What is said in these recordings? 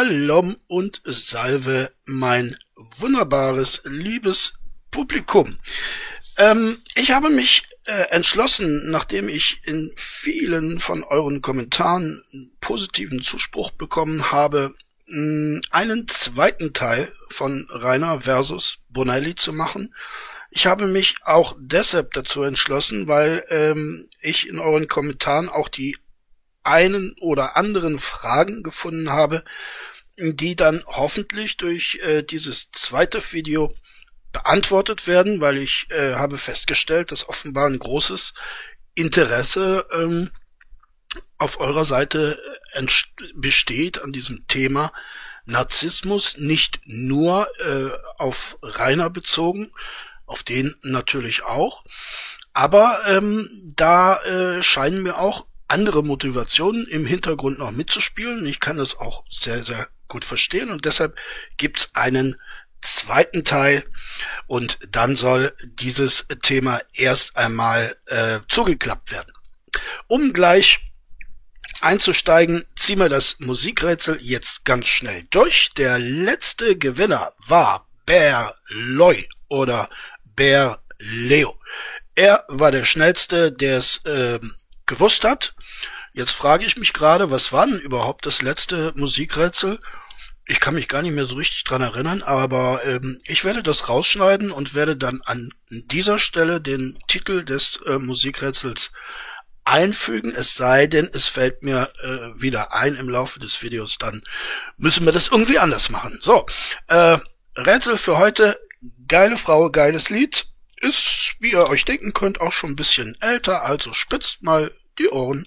Shalom und Salve, mein wunderbares, liebes Publikum. Ähm, ich habe mich äh, entschlossen, nachdem ich in vielen von euren Kommentaren positiven Zuspruch bekommen habe, mh, einen zweiten Teil von Rainer versus Bonelli zu machen. Ich habe mich auch deshalb dazu entschlossen, weil ähm, ich in euren Kommentaren auch die einen oder anderen Fragen gefunden habe, die dann hoffentlich durch äh, dieses zweite Video beantwortet werden, weil ich äh, habe festgestellt, dass offenbar ein großes Interesse ähm, auf eurer Seite äh, besteht an diesem Thema Narzissmus, nicht nur äh, auf Rainer bezogen, auf den natürlich auch, aber ähm, da äh, scheinen mir auch andere Motivationen im Hintergrund noch mitzuspielen. Ich kann das auch sehr, sehr gut verstehen und deshalb gibt's einen zweiten Teil und dann soll dieses Thema erst einmal äh, zugeklappt werden. Um gleich einzusteigen, ziehen wir das Musikrätsel jetzt ganz schnell durch. Der letzte Gewinner war Bear Loy oder Bear Leo. Er war der schnellste, der es äh, gewusst hat. Jetzt frage ich mich gerade, was war denn überhaupt das letzte Musikrätsel? Ich kann mich gar nicht mehr so richtig dran erinnern, aber ähm, ich werde das rausschneiden und werde dann an dieser Stelle den Titel des äh, Musikrätsels einfügen, es sei denn, es fällt mir äh, wieder ein im Laufe des Videos, dann müssen wir das irgendwie anders machen. So, äh, Rätsel für heute, geile Frau, geiles Lied, ist, wie ihr euch denken könnt, auch schon ein bisschen älter, also spitzt mal die Ohren.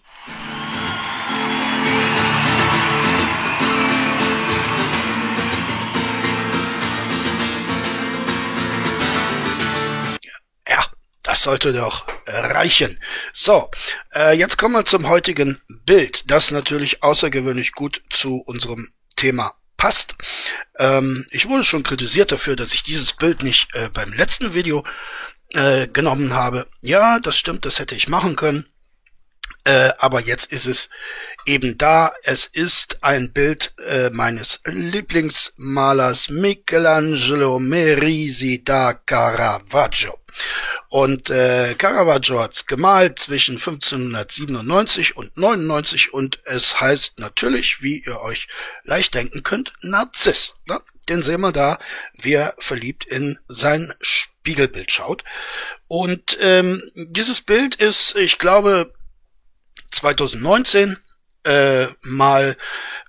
Das sollte doch reichen. So, äh, jetzt kommen wir zum heutigen Bild, das natürlich außergewöhnlich gut zu unserem Thema passt. Ähm, ich wurde schon kritisiert dafür, dass ich dieses Bild nicht äh, beim letzten Video äh, genommen habe. Ja, das stimmt, das hätte ich machen können. Äh, aber jetzt ist es eben da. Es ist ein Bild äh, meines Lieblingsmalers Michelangelo Merisi da Caravaggio. Und äh, Caravaggio hat's gemalt zwischen 1597 und 99 und es heißt natürlich, wie ihr euch leicht denken könnt, Narziss. Ne? Den sehen wir da, wie er verliebt in sein Spiegelbild schaut. Und ähm, dieses Bild ist, ich glaube, 2019 äh, mal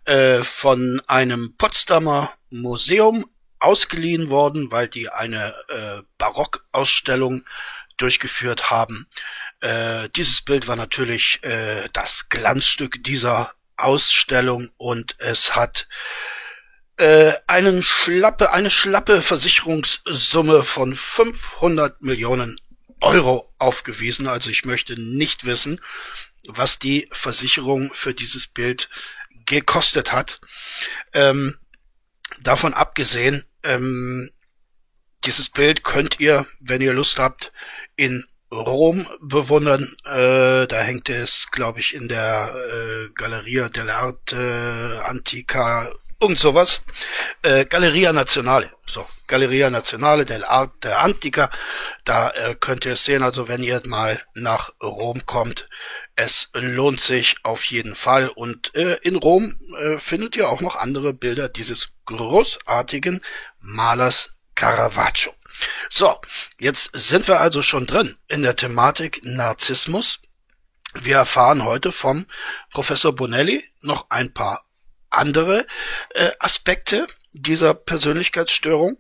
äh, von einem Potsdamer Museum ausgeliehen worden, weil die eine äh, Barockausstellung durchgeführt haben. Äh, dieses Bild war natürlich äh, das Glanzstück dieser Ausstellung und es hat äh, einen schlappe, eine schlappe Versicherungssumme von 500 Millionen Euro aufgewiesen. Also ich möchte nicht wissen, was die Versicherung für dieses Bild gekostet hat. Ähm, davon abgesehen ähm, dieses Bild könnt ihr, wenn ihr Lust habt, in Rom bewundern. Äh, da hängt es, glaube ich, in der äh, Galleria dell'Arte Antica, irgend sowas. Äh, Galleria Nazionale, so, Galleria Nazionale dell'Arte Antica. Da äh, könnt ihr es sehen, also wenn ihr mal nach Rom kommt. Es lohnt sich auf jeden Fall. Und äh, in Rom äh, findet ihr auch noch andere Bilder dieses großartigen Malers Caravaggio. So, jetzt sind wir also schon drin in der Thematik Narzissmus. Wir erfahren heute vom Professor Bonelli noch ein paar andere äh, Aspekte dieser Persönlichkeitsstörung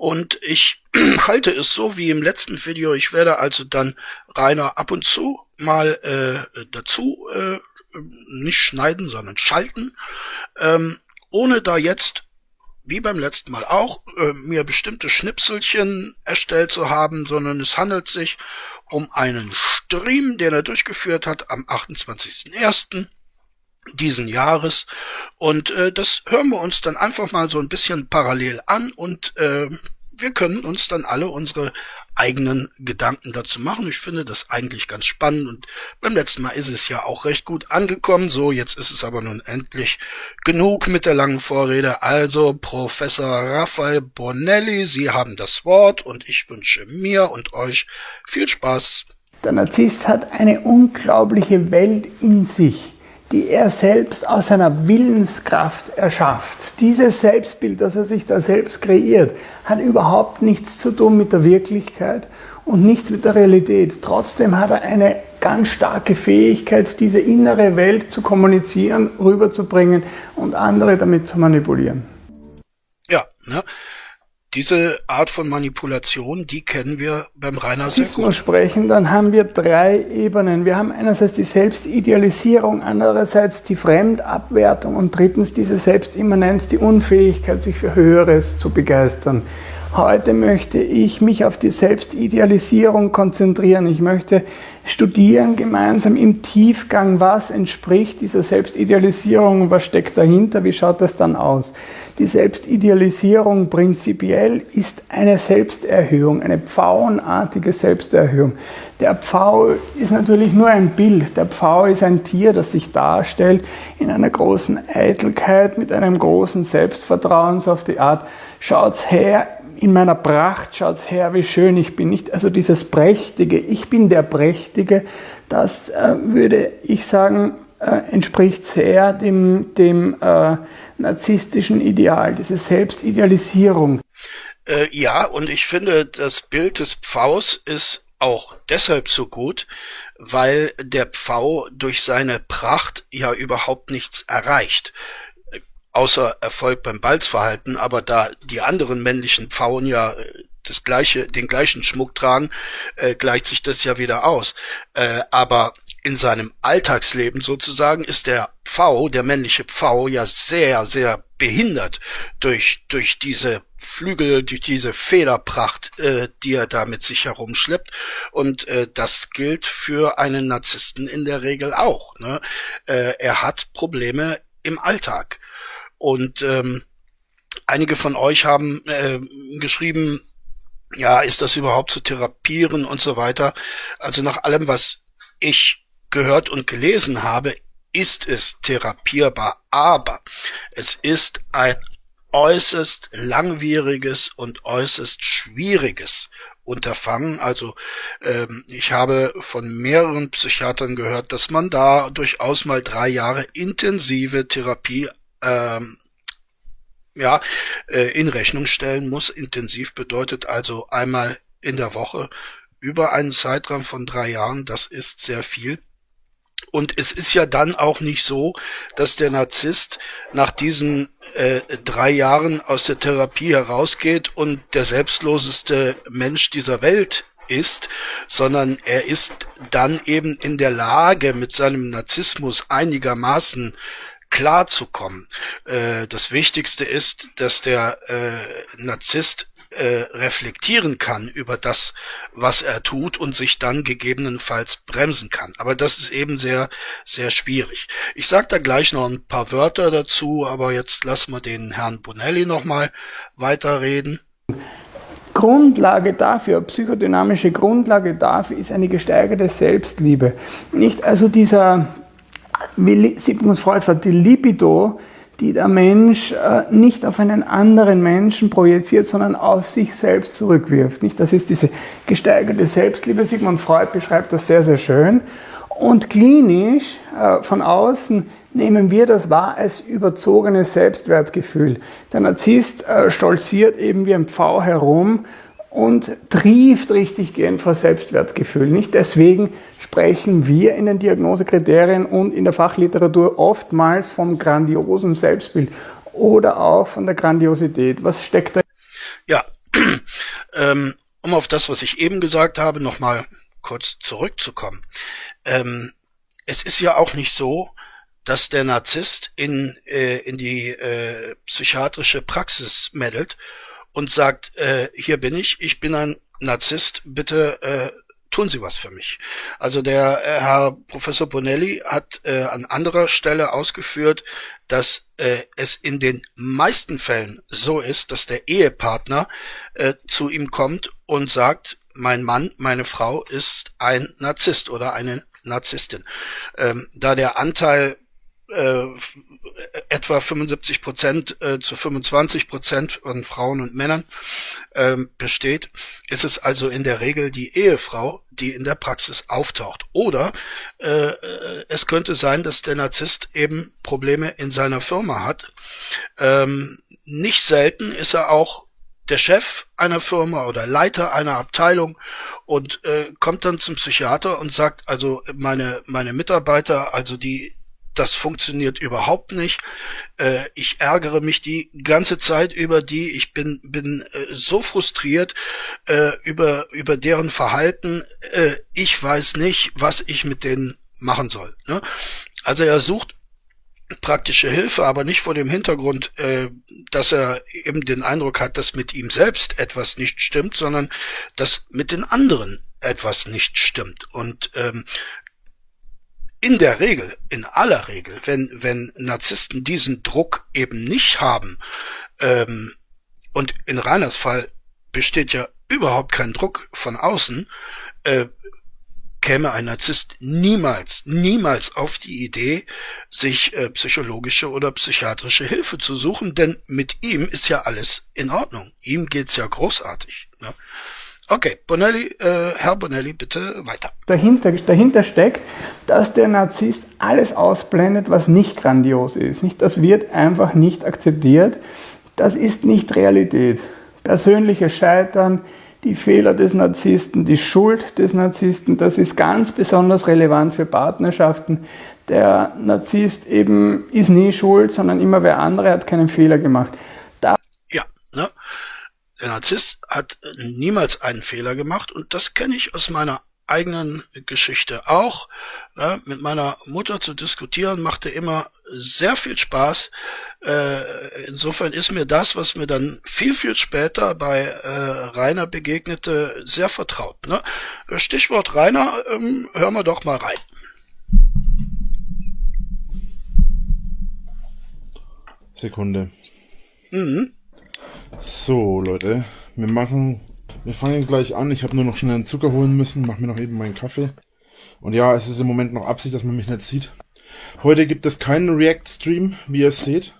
und ich halte es so wie im letzten Video. Ich werde also dann Rainer ab und zu mal äh, dazu äh, nicht schneiden, sondern schalten, ähm, ohne da jetzt wie beim letzten Mal auch, äh, mir bestimmte Schnipselchen erstellt zu haben, sondern es handelt sich um einen Stream, den er durchgeführt hat am 28.01. diesen Jahres. Und äh, das hören wir uns dann einfach mal so ein bisschen parallel an und äh, wir können uns dann alle unsere eigenen Gedanken dazu machen. Ich finde das eigentlich ganz spannend und beim letzten Mal ist es ja auch recht gut angekommen. So, jetzt ist es aber nun endlich genug mit der langen Vorrede. Also, Professor Raphael Bonelli, Sie haben das Wort und ich wünsche mir und euch viel Spaß. Der Narzisst hat eine unglaubliche Welt in sich die er selbst aus seiner Willenskraft erschafft. Dieses Selbstbild, das er sich da selbst kreiert, hat überhaupt nichts zu tun mit der Wirklichkeit und nichts mit der Realität. Trotzdem hat er eine ganz starke Fähigkeit, diese innere Welt zu kommunizieren, rüberzubringen und andere damit zu manipulieren. Ja, ne? Diese Art von Manipulation, die kennen wir beim Rainer sehr gut. sprechen, dann haben wir drei Ebenen. Wir haben einerseits die Selbstidealisierung, andererseits die Fremdabwertung und drittens diese Selbstimmanenz, die Unfähigkeit, sich für Höheres zu begeistern. Heute möchte ich mich auf die Selbstidealisierung konzentrieren. Ich möchte studieren gemeinsam im Tiefgang, was entspricht dieser Selbstidealisierung, was steckt dahinter, wie schaut das dann aus. Die Selbstidealisierung prinzipiell ist eine Selbsterhöhung, eine pfauenartige Selbsterhöhung. Der Pfau ist natürlich nur ein Bild. Der Pfau ist ein Tier, das sich darstellt in einer großen Eitelkeit, mit einem großen Selbstvertrauen, so auf die Art, schaut's her, in meiner Pracht, schaut's her, wie schön ich bin. Nicht also dieses Prächtige, ich bin der Prächtige, das äh, würde ich sagen, äh, entspricht sehr dem, dem äh, narzisstischen Ideal, diese Selbstidealisierung. Äh, ja, und ich finde, das Bild des Pfaus ist auch deshalb so gut, weil der Pfau durch seine Pracht ja überhaupt nichts erreicht außer Erfolg beim Balzverhalten, aber da die anderen männlichen Pfauen ja äh, das gleiche, den gleichen Schmuck tragen, äh, gleicht sich das ja wieder aus. Äh, aber in seinem Alltagsleben sozusagen ist der Pfau, der männliche Pfau, ja sehr, sehr behindert durch, durch diese Flügel, durch diese Federpracht, äh, die er da mit sich herumschleppt. Und äh, das gilt für einen Narzissten in der Regel auch. Ne? Äh, er hat Probleme im Alltag. Und ähm, einige von euch haben äh, geschrieben, ja, ist das überhaupt zu therapieren und so weiter. Also nach allem, was ich gehört und gelesen habe, ist es therapierbar, aber es ist ein äußerst langwieriges und äußerst schwieriges Unterfangen. Also ähm, ich habe von mehreren Psychiatern gehört, dass man da durchaus mal drei Jahre intensive Therapie ähm, ja, äh, in Rechnung stellen muss. Intensiv bedeutet also einmal in der Woche über einen Zeitraum von drei Jahren. Das ist sehr viel. Und es ist ja dann auch nicht so, dass der Narzisst nach diesen äh, drei Jahren aus der Therapie herausgeht und der selbstloseste Mensch dieser Welt ist, sondern er ist dann eben in der Lage, mit seinem Narzissmus einigermaßen klarzukommen. Äh, das Wichtigste ist, dass der äh, Narzisst äh, reflektieren kann über das, was er tut und sich dann gegebenenfalls bremsen kann. Aber das ist eben sehr, sehr schwierig. Ich sage da gleich noch ein paar Wörter dazu, aber jetzt lassen wir den Herrn Bonelli nochmal weiterreden. Grundlage dafür, psychodynamische Grundlage dafür ist eine gesteigerte Selbstliebe. Nicht also dieser wie Sigmund Freud sagt, die Libido, die der Mensch äh, nicht auf einen anderen Menschen projiziert, sondern auf sich selbst zurückwirft. Das ist diese gesteigerte Selbstliebe. Sigmund Freud beschreibt das sehr, sehr schön. Und klinisch äh, von außen nehmen wir das wahr als überzogenes Selbstwertgefühl. Der Narzisst äh, stolziert eben wie ein Pfau herum und trieft richtig gehen vor Selbstwertgefühl. Nicht deswegen sprechen wir in den Diagnosekriterien und in der Fachliteratur oftmals vom grandiosen Selbstbild oder auch von der Grandiosität. Was steckt da? Ja, ähm, um auf das, was ich eben gesagt habe, nochmal kurz zurückzukommen. Ähm, es ist ja auch nicht so, dass der Narzisst in, äh, in die äh, psychiatrische Praxis meddelt und sagt, äh, hier bin ich, ich bin ein Narzisst, bitte äh, tun Sie was für mich. Also der äh, Herr Professor Bonelli hat äh, an anderer Stelle ausgeführt, dass äh, es in den meisten Fällen so ist, dass der Ehepartner äh, zu ihm kommt und sagt, mein Mann, meine Frau ist ein Narzisst oder eine Narzisstin. Ähm, da der Anteil äh, etwa 75 Prozent äh, zu 25 Prozent von Frauen und Männern ähm, besteht, ist es also in der Regel die Ehefrau, die in der Praxis auftaucht. Oder äh, es könnte sein, dass der Narzisst eben Probleme in seiner Firma hat. Ähm, nicht selten ist er auch der Chef einer Firma oder Leiter einer Abteilung und äh, kommt dann zum Psychiater und sagt, also meine meine Mitarbeiter, also die das funktioniert überhaupt nicht. Äh, ich ärgere mich die ganze Zeit über die. Ich bin bin äh, so frustriert äh, über über deren Verhalten. Äh, ich weiß nicht, was ich mit denen machen soll. Ne? Also er sucht praktische Hilfe, aber nicht vor dem Hintergrund, äh, dass er eben den Eindruck hat, dass mit ihm selbst etwas nicht stimmt, sondern dass mit den anderen etwas nicht stimmt. Und ähm, in der Regel, in aller Regel, wenn, wenn Narzissten diesen Druck eben nicht haben, ähm, und in Reiners Fall besteht ja überhaupt kein Druck von außen, äh, käme ein Narzisst niemals, niemals auf die Idee, sich äh, psychologische oder psychiatrische Hilfe zu suchen, denn mit ihm ist ja alles in Ordnung. Ihm geht's ja großartig. Ne? Okay, Bonelli, äh, Herr Bonelli, bitte weiter. Dahinter, dahinter steckt, dass der Narzisst alles ausblendet, was nicht grandios ist. Nicht, das wird einfach nicht akzeptiert. Das ist nicht Realität. Persönliches Scheitern, die Fehler des Narzissten, die Schuld des Narzissten, das ist ganz besonders relevant für Partnerschaften. Der Narzisst eben ist nie schuld, sondern immer wer andere hat keinen Fehler gemacht. Der Narzisst hat niemals einen Fehler gemacht und das kenne ich aus meiner eigenen Geschichte auch. Ne? Mit meiner Mutter zu diskutieren machte immer sehr viel Spaß. Äh, insofern ist mir das, was mir dann viel, viel später bei äh, Rainer begegnete, sehr vertraut. Ne? Stichwort Rainer, ähm, hören wir doch mal rein. Sekunde. Mhm. So, Leute, wir machen, wir fangen gleich an. Ich habe nur noch schnell einen Zucker holen müssen, mache mir noch eben meinen Kaffee. Und ja, es ist im Moment noch Absicht, dass man mich nicht sieht. Heute gibt es keinen React-Stream, wie ihr seht.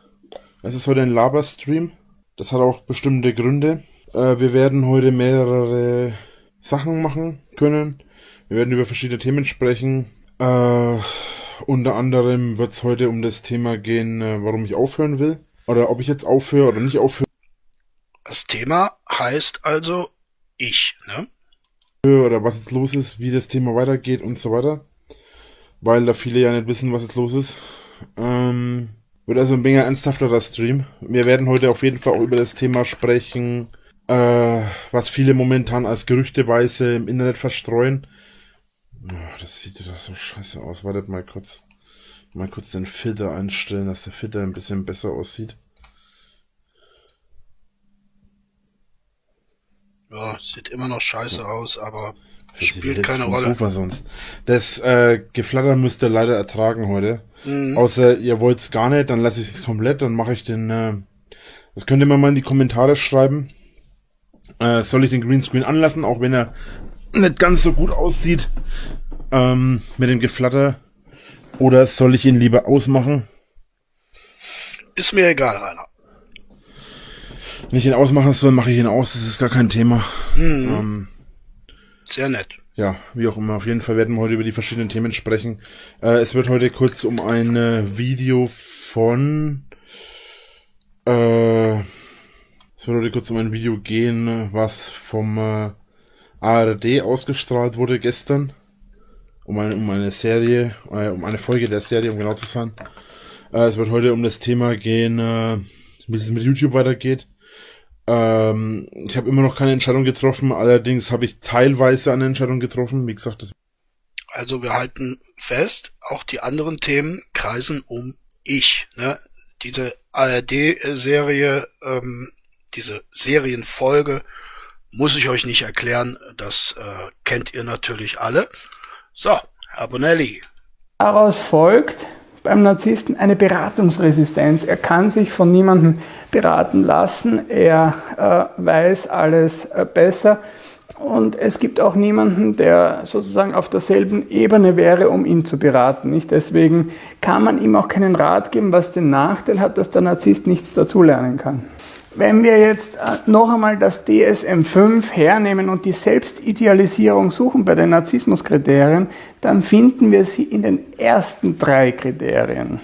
Es ist heute ein Laber-Stream. Das hat auch bestimmte Gründe. Äh, wir werden heute mehrere Sachen machen können. Wir werden über verschiedene Themen sprechen. Äh, unter anderem wird es heute um das Thema gehen, äh, warum ich aufhören will. Oder ob ich jetzt aufhöre oder nicht aufhöre. Das Thema heißt also ich, ne? Oder was jetzt los ist, wie das Thema weitergeht und so weiter. Weil da viele ja nicht wissen, was jetzt los ist. Ähm, wird also ein mega ernsthafterer Stream. Wir werden heute auf jeden Fall auch über das Thema sprechen, äh, was viele momentan als Gerüchteweise im Internet verstreuen. Oh, das sieht doch so scheiße aus. Wartet mal kurz. Mal kurz den Filter einstellen, dass der Filter ein bisschen besser aussieht. Ja, sieht immer noch scheiße aus, aber spielt keine Rolle. Sofa sonst. Das äh, Geflatter müsst ihr leider ertragen heute. Mhm. Außer ihr wollt's gar nicht, dann lasse ich es komplett, dann mache ich den. Äh, das könnt ihr mir mal in die Kommentare schreiben. Äh, soll ich den Greenscreen anlassen, auch wenn er nicht ganz so gut aussieht ähm, mit dem Geflatter? Oder soll ich ihn lieber ausmachen? Ist mir egal, Rainer. Wenn ich ihn ausmachen soll, mache ich ihn aus. Das ist gar kein Thema. Hm. Ähm, Sehr nett. Ja, wie auch immer. Auf jeden Fall werden wir heute über die verschiedenen Themen sprechen. Äh, es wird heute kurz um ein äh, Video von... Äh, es wird heute kurz um ein Video gehen, was vom äh, ARD ausgestrahlt wurde gestern. Um eine, um eine Serie, äh, um eine Folge der Serie, um genau zu sein. Äh, es wird heute um das Thema gehen, äh, wie es mit YouTube weitergeht. Ähm, ich habe immer noch keine Entscheidung getroffen, allerdings habe ich teilweise eine Entscheidung getroffen. Wie gesagt, das also wir halten fest, auch die anderen Themen kreisen um ich. Ne? Diese ARD-Serie, ähm, diese Serienfolge muss ich euch nicht erklären, das äh, kennt ihr natürlich alle. So, Herr Bonelli. Daraus folgt, beim Narzissten eine Beratungsresistenz. Er kann sich von niemandem beraten lassen. Er äh, weiß alles äh, besser. und es gibt auch niemanden, der sozusagen auf derselben Ebene wäre, um ihn zu beraten. Nicht? Deswegen kann man ihm auch keinen Rat geben, was den Nachteil hat, dass der Narzisst nichts dazulernen kann. Wenn wir jetzt äh, noch einmal das DSM-5 hernehmen und die Selbstidealisierung suchen bei den Narzissmuskriterien, dann finden wir sie in den ersten drei Kriterien.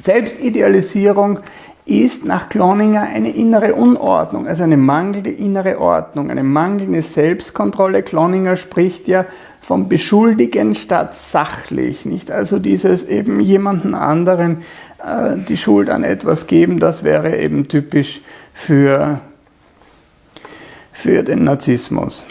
Selbstidealisierung ist nach Cloninger eine innere Unordnung, also eine mangelnde innere Ordnung, eine mangelnde Selbstkontrolle. Cloninger spricht ja vom Beschuldigen statt sachlich, nicht? Also dieses eben jemanden anderen äh, die Schuld an etwas geben, das wäre eben typisch für, für den Narzissmus.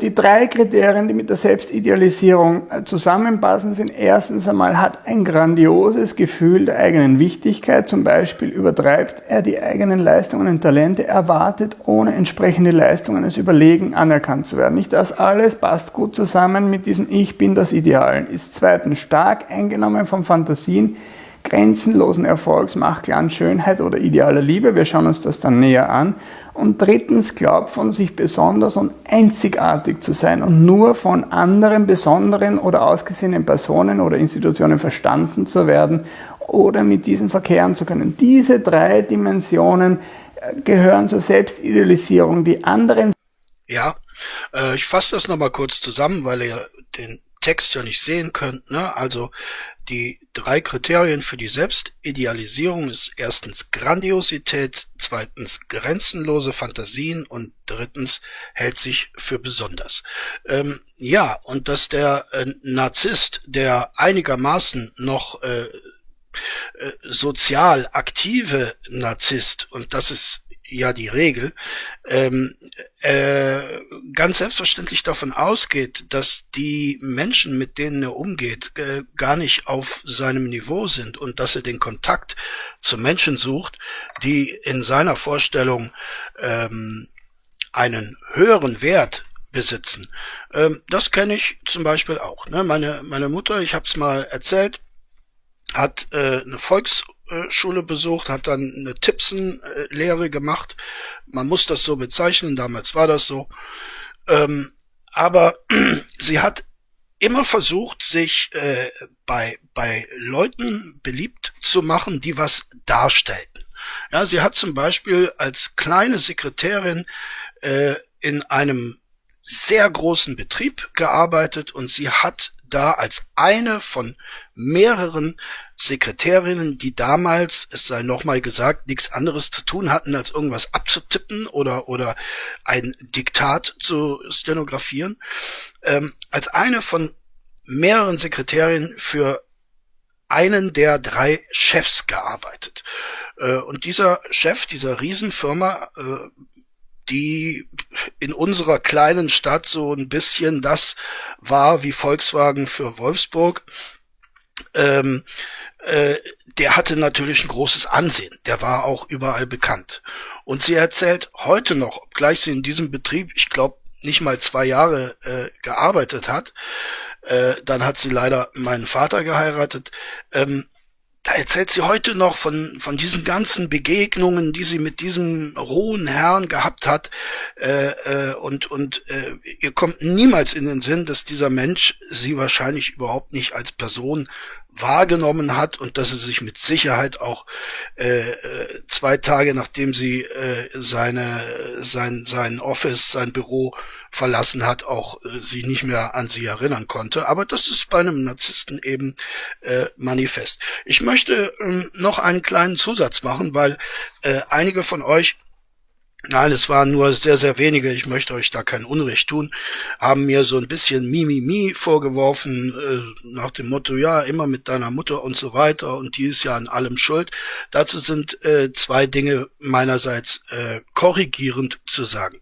Die drei Kriterien, die mit der Selbstidealisierung äh, zusammenpassen, sind erstens einmal hat ein grandioses Gefühl der eigenen Wichtigkeit, zum Beispiel übertreibt er die eigenen Leistungen und Talente, erwartet ohne entsprechende Leistungen als überlegen anerkannt zu werden. Nicht das alles passt gut zusammen mit diesem Ich bin das Ideal, ist zweitens stark eingenommen von Fantasien, grenzenlosen Erfolgs, Macht, Glanz, Schönheit oder idealer Liebe. Wir schauen uns das dann näher an. Und drittens glaubt von sich besonders und einzigartig zu sein und nur von anderen besonderen oder ausgesehenen Personen oder Institutionen verstanden zu werden oder mit diesen verkehren zu können. Diese drei Dimensionen äh, gehören zur Selbstidealisierung. Die anderen. Ja, äh, ich fasse das nochmal kurz zusammen, weil ihr den Text ja nicht sehen könnt. Ne? Also die drei Kriterien für die Selbstidealisierung ist erstens Grandiosität, zweitens grenzenlose Fantasien und drittens hält sich für besonders. Ähm, ja, und dass der äh, Narzisst, der einigermaßen noch äh, äh, sozial aktive Narzisst, und das ist ja die Regel, ähm, äh, ganz selbstverständlich davon ausgeht, dass die Menschen, mit denen er umgeht, äh, gar nicht auf seinem Niveau sind und dass er den Kontakt zu Menschen sucht, die in seiner Vorstellung ähm, einen höheren Wert besitzen. Ähm, das kenne ich zum Beispiel auch. Ne? Meine, meine Mutter, ich habe es mal erzählt, hat äh, eine Volks Schule besucht, hat dann eine Tippsen-Lehre gemacht. Man muss das so bezeichnen, damals war das so. Ähm, aber sie hat immer versucht, sich äh, bei, bei Leuten beliebt zu machen, die was darstellten. Ja, sie hat zum Beispiel als kleine Sekretärin äh, in einem sehr großen Betrieb gearbeitet und sie hat da als eine von mehreren Sekretärinnen, die damals, es sei nochmal gesagt, nichts anderes zu tun hatten, als irgendwas abzutippen oder, oder ein Diktat zu stenografieren, ähm, als eine von mehreren Sekretärinnen für einen der drei Chefs gearbeitet. Äh, und dieser Chef dieser Riesenfirma, äh, die in unserer kleinen Stadt so ein bisschen das war wie Volkswagen für Wolfsburg, ähm, äh, der hatte natürlich ein großes Ansehen. Der war auch überall bekannt. Und sie erzählt heute noch, obgleich sie in diesem Betrieb, ich glaube, nicht mal zwei Jahre äh, gearbeitet hat, äh, dann hat sie leider meinen Vater geheiratet, ähm, da erzählt sie heute noch von, von diesen ganzen Begegnungen, die sie mit diesem rohen Herrn gehabt hat. Äh, äh, und und äh, ihr kommt niemals in den Sinn, dass dieser Mensch sie wahrscheinlich überhaupt nicht als Person wahrgenommen hat und dass sie sich mit Sicherheit auch äh, äh, zwei Tage nachdem sie äh, seine sein sein Office sein Büro verlassen hat auch äh, sie nicht mehr an sie erinnern konnte. Aber das ist bei einem Narzissten eben äh, manifest. Ich möchte äh, noch einen kleinen Zusatz machen weil äh, einige von euch Nein, es waren nur sehr, sehr wenige, ich möchte euch da kein Unrecht tun, haben mir so ein bisschen Mimimi vorgeworfen, äh, nach dem Motto, ja, immer mit deiner Mutter und so weiter und die ist ja an allem schuld. Dazu sind äh, zwei Dinge meinerseits äh, korrigierend zu sagen.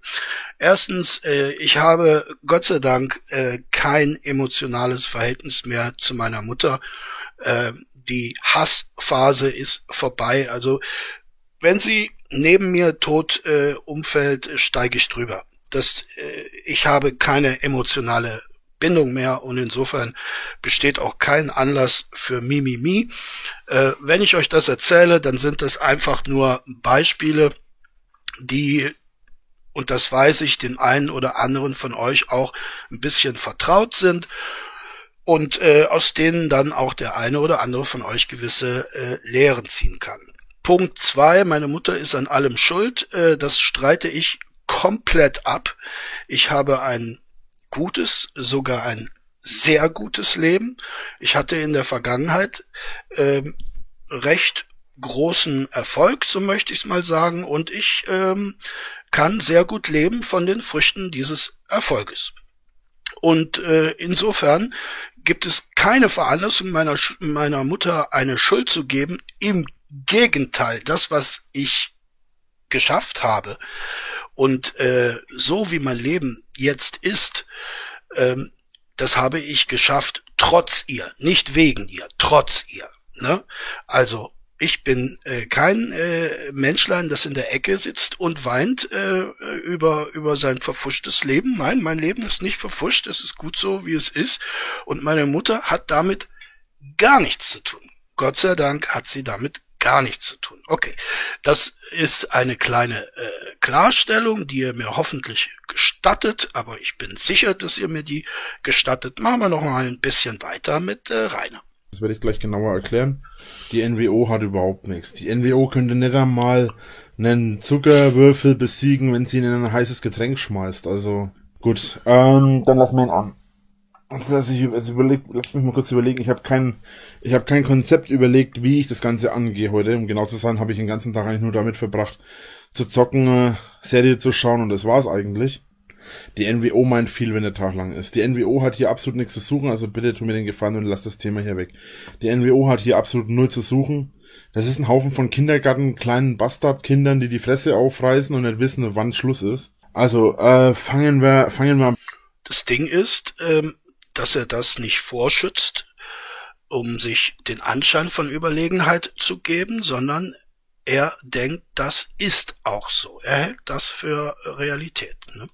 Erstens, ich habe Gott sei Dank kein emotionales Verhältnis mehr zu meiner Mutter. Die Hassphase ist vorbei. Also wenn sie neben mir tot äh, umfällt, steige ich drüber. Das, äh, ich habe keine emotionale Bindung mehr und insofern besteht auch kein Anlass für Mimimi. Äh, wenn ich euch das erzähle, dann sind das einfach nur Beispiele, die und das weiß ich, den einen oder anderen von euch auch ein bisschen vertraut sind und äh, aus denen dann auch der eine oder andere von euch gewisse äh, Lehren ziehen kann. Punkt zwei, meine Mutter ist an allem schuld. Äh, das streite ich komplett ab. Ich habe ein gutes, sogar ein sehr gutes Leben. Ich hatte in der Vergangenheit äh, recht großen Erfolg, so möchte ich es mal sagen, und ich ähm, kann sehr gut leben von den Früchten dieses Erfolges. Und äh, insofern gibt es keine Veranlassung meiner, meiner Mutter eine Schuld zu geben. Im Gegenteil, das, was ich geschafft habe und äh, so wie mein Leben jetzt ist, ähm, das habe ich geschafft trotz ihr, nicht wegen ihr, trotz ihr. Ne? Also ich bin äh, kein äh, Menschlein, das in der Ecke sitzt und weint äh, über, über sein verfuschtes Leben. Nein, mein Leben ist nicht verfuscht, es ist gut so, wie es ist. Und meine Mutter hat damit gar nichts zu tun. Gott sei Dank hat sie damit gar nichts zu tun. Okay, das ist eine kleine äh, Klarstellung, die ihr mir hoffentlich gestattet, aber ich bin sicher, dass ihr mir die gestattet. Machen wir noch mal ein bisschen weiter mit äh, Rainer. Das werde ich gleich genauer erklären. Die NWO hat überhaupt nichts. Die NWO könnte nicht einmal einen Zuckerwürfel besiegen, wenn sie ihn in ein heißes Getränk schmeißt. Also gut, ähm, dann lass wir ihn an. Also lass, ich, also überleg, lass mich mal kurz überlegen. Ich habe kein, ich habe kein Konzept überlegt, wie ich das Ganze angehe heute. Um genau zu sein, habe ich den ganzen Tag eigentlich nur damit verbracht, zu zocken, äh, Serie zu schauen und das war's eigentlich. Die NWO meint viel, wenn der Tag lang ist. Die NWO hat hier absolut nichts zu suchen, also bitte tu mir den Gefallen und lass das Thema hier weg. Die NWO hat hier absolut null zu suchen. Das ist ein Haufen von Kindergarten, kleinen Bastardkindern, die die Fresse aufreißen und nicht wissen, wann Schluss ist. Also, äh, fangen wir, fangen wir Das Ding ist, ähm, dass er das nicht vorschützt, um sich den Anschein von Überlegenheit zu geben, sondern er denkt, das ist auch so. Er hält das für Realität. Ne?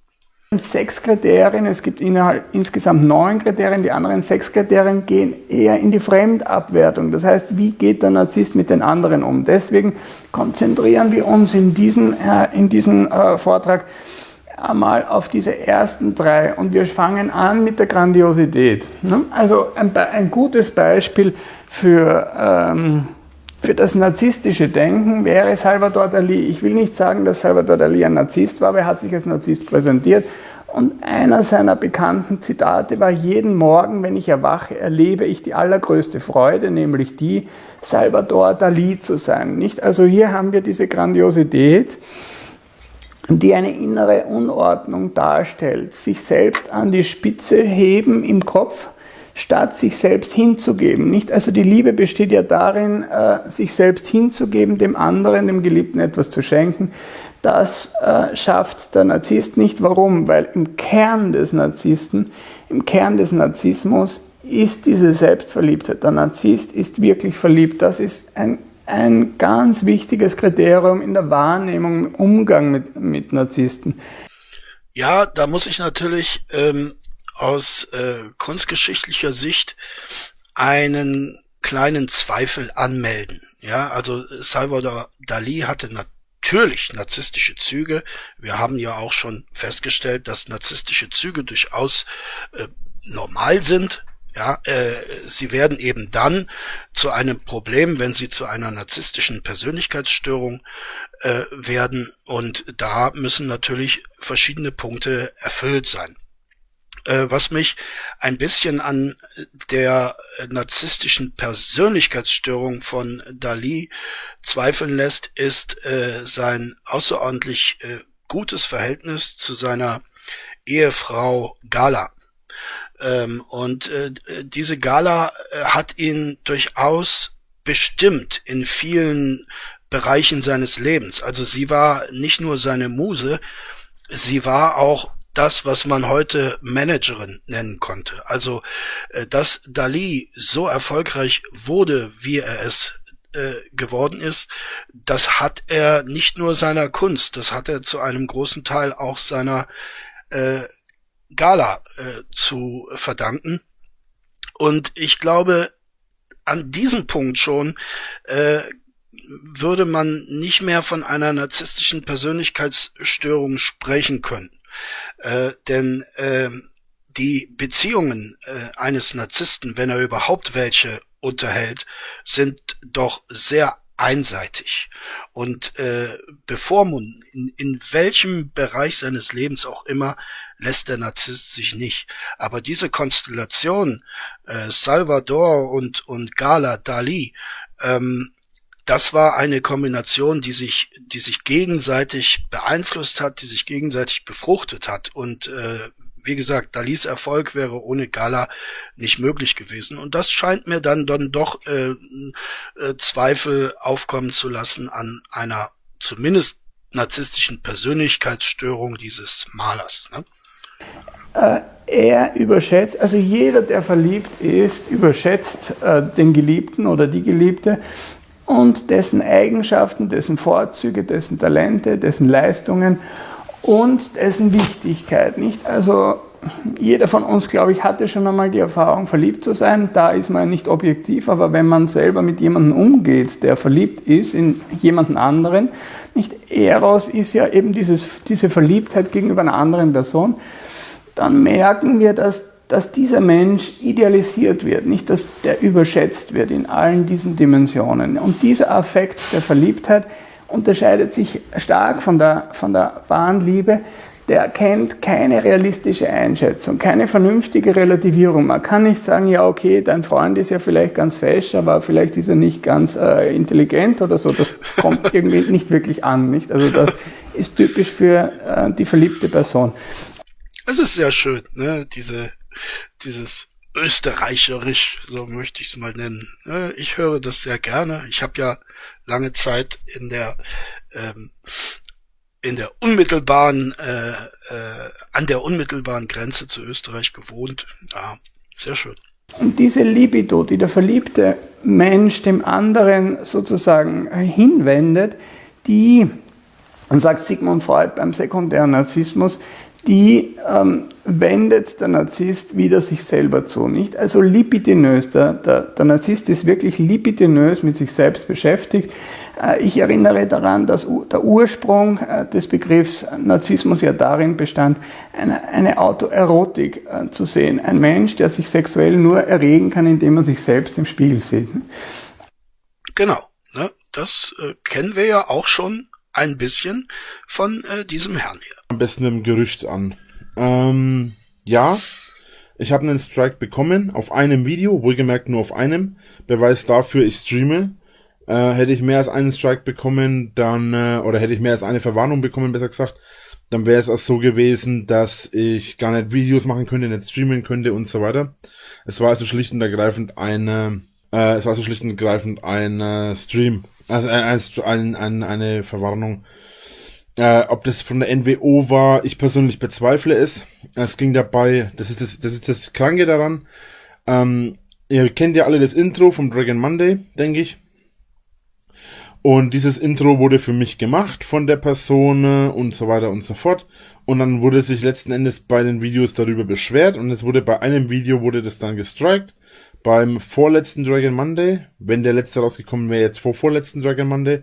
Sechs Kriterien, es gibt innerhalb, insgesamt neun Kriterien, die anderen sechs Kriterien gehen eher in die Fremdabwertung. Das heißt, wie geht der Narzisst mit den anderen um? Deswegen konzentrieren wir uns in, diesen, äh, in diesem äh, Vortrag einmal auf diese ersten drei und wir fangen an mit der Grandiosität. Ne? Also ein, ein, gutes Beispiel für ähm, für das narzisstische Denken wäre Salvador Dali. Ich will nicht sagen, dass Salvador Dali ein Narzisst war, aber er hat sich als Narzisst präsentiert. Und einer seiner bekannten Zitate war, jeden Morgen, wenn ich erwache, erlebe ich die allergrößte Freude, nämlich die, Salvador Dali zu sein. Nicht? Also hier haben wir diese Grandiosität, die eine innere Unordnung darstellt, sich selbst an die Spitze heben im Kopf, statt sich selbst hinzugeben. Nicht? Also die Liebe besteht ja darin, äh, sich selbst hinzugeben, dem anderen, dem Geliebten etwas zu schenken. Das äh, schafft der Narzisst nicht. Warum? Weil im Kern des Narzissten, im Kern des Narzissmus ist diese Selbstverliebtheit. Der Narzisst ist wirklich verliebt. Das ist ein, ein ganz wichtiges Kriterium in der Wahrnehmung, im Umgang mit, mit Narzissten. Ja, da muss ich natürlich ähm, aus äh, kunstgeschichtlicher Sicht einen kleinen Zweifel anmelden. Ja, also Salvador Dali hatte natürlich narzisstische Züge. Wir haben ja auch schon festgestellt, dass narzisstische Züge durchaus äh, normal sind. Ja, äh, sie werden eben dann zu einem Problem, wenn sie zu einer narzisstischen Persönlichkeitsstörung äh, werden. Und da müssen natürlich verschiedene Punkte erfüllt sein. Äh, was mich ein bisschen an der narzisstischen Persönlichkeitsstörung von Dali zweifeln lässt, ist äh, sein außerordentlich äh, gutes Verhältnis zu seiner Ehefrau Gala. Ähm, und äh, diese Gala äh, hat ihn durchaus bestimmt in vielen Bereichen seines Lebens. Also sie war nicht nur seine Muse, sie war auch das, was man heute Managerin nennen konnte. Also, äh, dass Dali so erfolgreich wurde, wie er es äh, geworden ist, das hat er nicht nur seiner Kunst, das hat er zu einem großen Teil auch seiner äh, Gala äh, zu verdanken. Und ich glaube, an diesem Punkt schon äh, würde man nicht mehr von einer narzisstischen Persönlichkeitsstörung sprechen können. Äh, denn äh, die Beziehungen äh, eines Narzissten, wenn er überhaupt welche unterhält, sind doch sehr einseitig und äh, bevormunden, in, in welchem Bereich seines Lebens auch immer, lässt der Narzisst sich nicht. Aber diese Konstellation äh, Salvador und, und Gala Dali, ähm, das war eine Kombination, die sich, die sich gegenseitig beeinflusst hat, die sich gegenseitig befruchtet hat. Und äh, wie gesagt, Dalis Erfolg wäre ohne Gala nicht möglich gewesen. Und das scheint mir dann, dann doch äh, äh, Zweifel aufkommen zu lassen an einer zumindest narzisstischen Persönlichkeitsstörung dieses Malers. Ne? Äh, er überschätzt, also jeder, der verliebt ist, überschätzt äh, den Geliebten oder die Geliebte und dessen Eigenschaften, dessen Vorzüge, dessen Talente, dessen Leistungen und dessen Wichtigkeit. Nicht? Also jeder von uns, glaube ich, hatte schon einmal die Erfahrung, verliebt zu sein. Da ist man nicht objektiv, aber wenn man selber mit jemandem umgeht, der verliebt ist in jemanden anderen, nicht Eros ist ja eben dieses, diese Verliebtheit gegenüber einer anderen Person, dann merken wir, dass, dass dieser Mensch idealisiert wird, nicht dass der überschätzt wird in allen diesen Dimensionen. Und dieser Affekt der Verliebtheit unterscheidet sich stark von der, von der wahren Liebe. Der kennt keine realistische Einschätzung, keine vernünftige Relativierung. Man kann nicht sagen, ja, okay, dein Freund ist ja vielleicht ganz fesch, aber vielleicht ist er nicht ganz äh, intelligent oder so. Das kommt irgendwie nicht wirklich an, nicht? Also das ist typisch für äh, die verliebte Person. Es ist sehr schön, ne? Diese, dieses österreicherisch, so möchte ich es mal nennen. Ne? Ich höre das sehr gerne. Ich habe ja lange Zeit in der ähm, in der unmittelbaren äh, äh, an der unmittelbaren Grenze zu Österreich gewohnt. Ja, sehr schön. Und diese Libido, die der verliebte Mensch dem anderen sozusagen hinwendet, die, und sagt Sigmund Freud beim sekundären Narzissmus, die ähm, wendet der Narzisst wieder sich selber zu. Nicht? Also libidinös. Der, der, der Narzisst ist wirklich libidinös mit sich selbst beschäftigt. Äh, ich erinnere daran, dass der Ursprung äh, des Begriffs Narzissmus ja darin bestand, eine, eine Autoerotik äh, zu sehen. Ein Mensch, der sich sexuell nur erregen kann, indem er sich selbst im Spiegel sieht. Genau. Ne? Das äh, kennen wir ja auch schon ein bisschen von äh, diesem Herrn hier. Am besten dem Gerücht an. Ähm, ja, ich habe einen Strike bekommen auf einem Video, wohlgemerkt nur auf einem. Beweis dafür, ich streame. Äh, hätte ich mehr als einen Strike bekommen, dann, äh, oder hätte ich mehr als eine Verwarnung bekommen, besser gesagt, dann wäre es auch so gewesen, dass ich gar nicht Videos machen könnte, nicht streamen könnte und so weiter. Es war also schlicht und ergreifend eine, äh, es war also schlicht und ergreifend ein Stream. Also äh, ein, ein, eine Verwarnung. Äh, ob das von der NWO war, ich persönlich bezweifle es. Es ging dabei, das ist das, das ist das Kranke daran. Ähm, ihr kennt ja alle das Intro vom Dragon Monday, denke ich. Und dieses Intro wurde für mich gemacht von der Person äh, und so weiter und so fort. Und dann wurde sich letzten Endes bei den Videos darüber beschwert und es wurde bei einem Video wurde das dann gestrikt beim vorletzten Dragon Monday, wenn der letzte rausgekommen wäre, jetzt vor vorletzten Dragon Monday,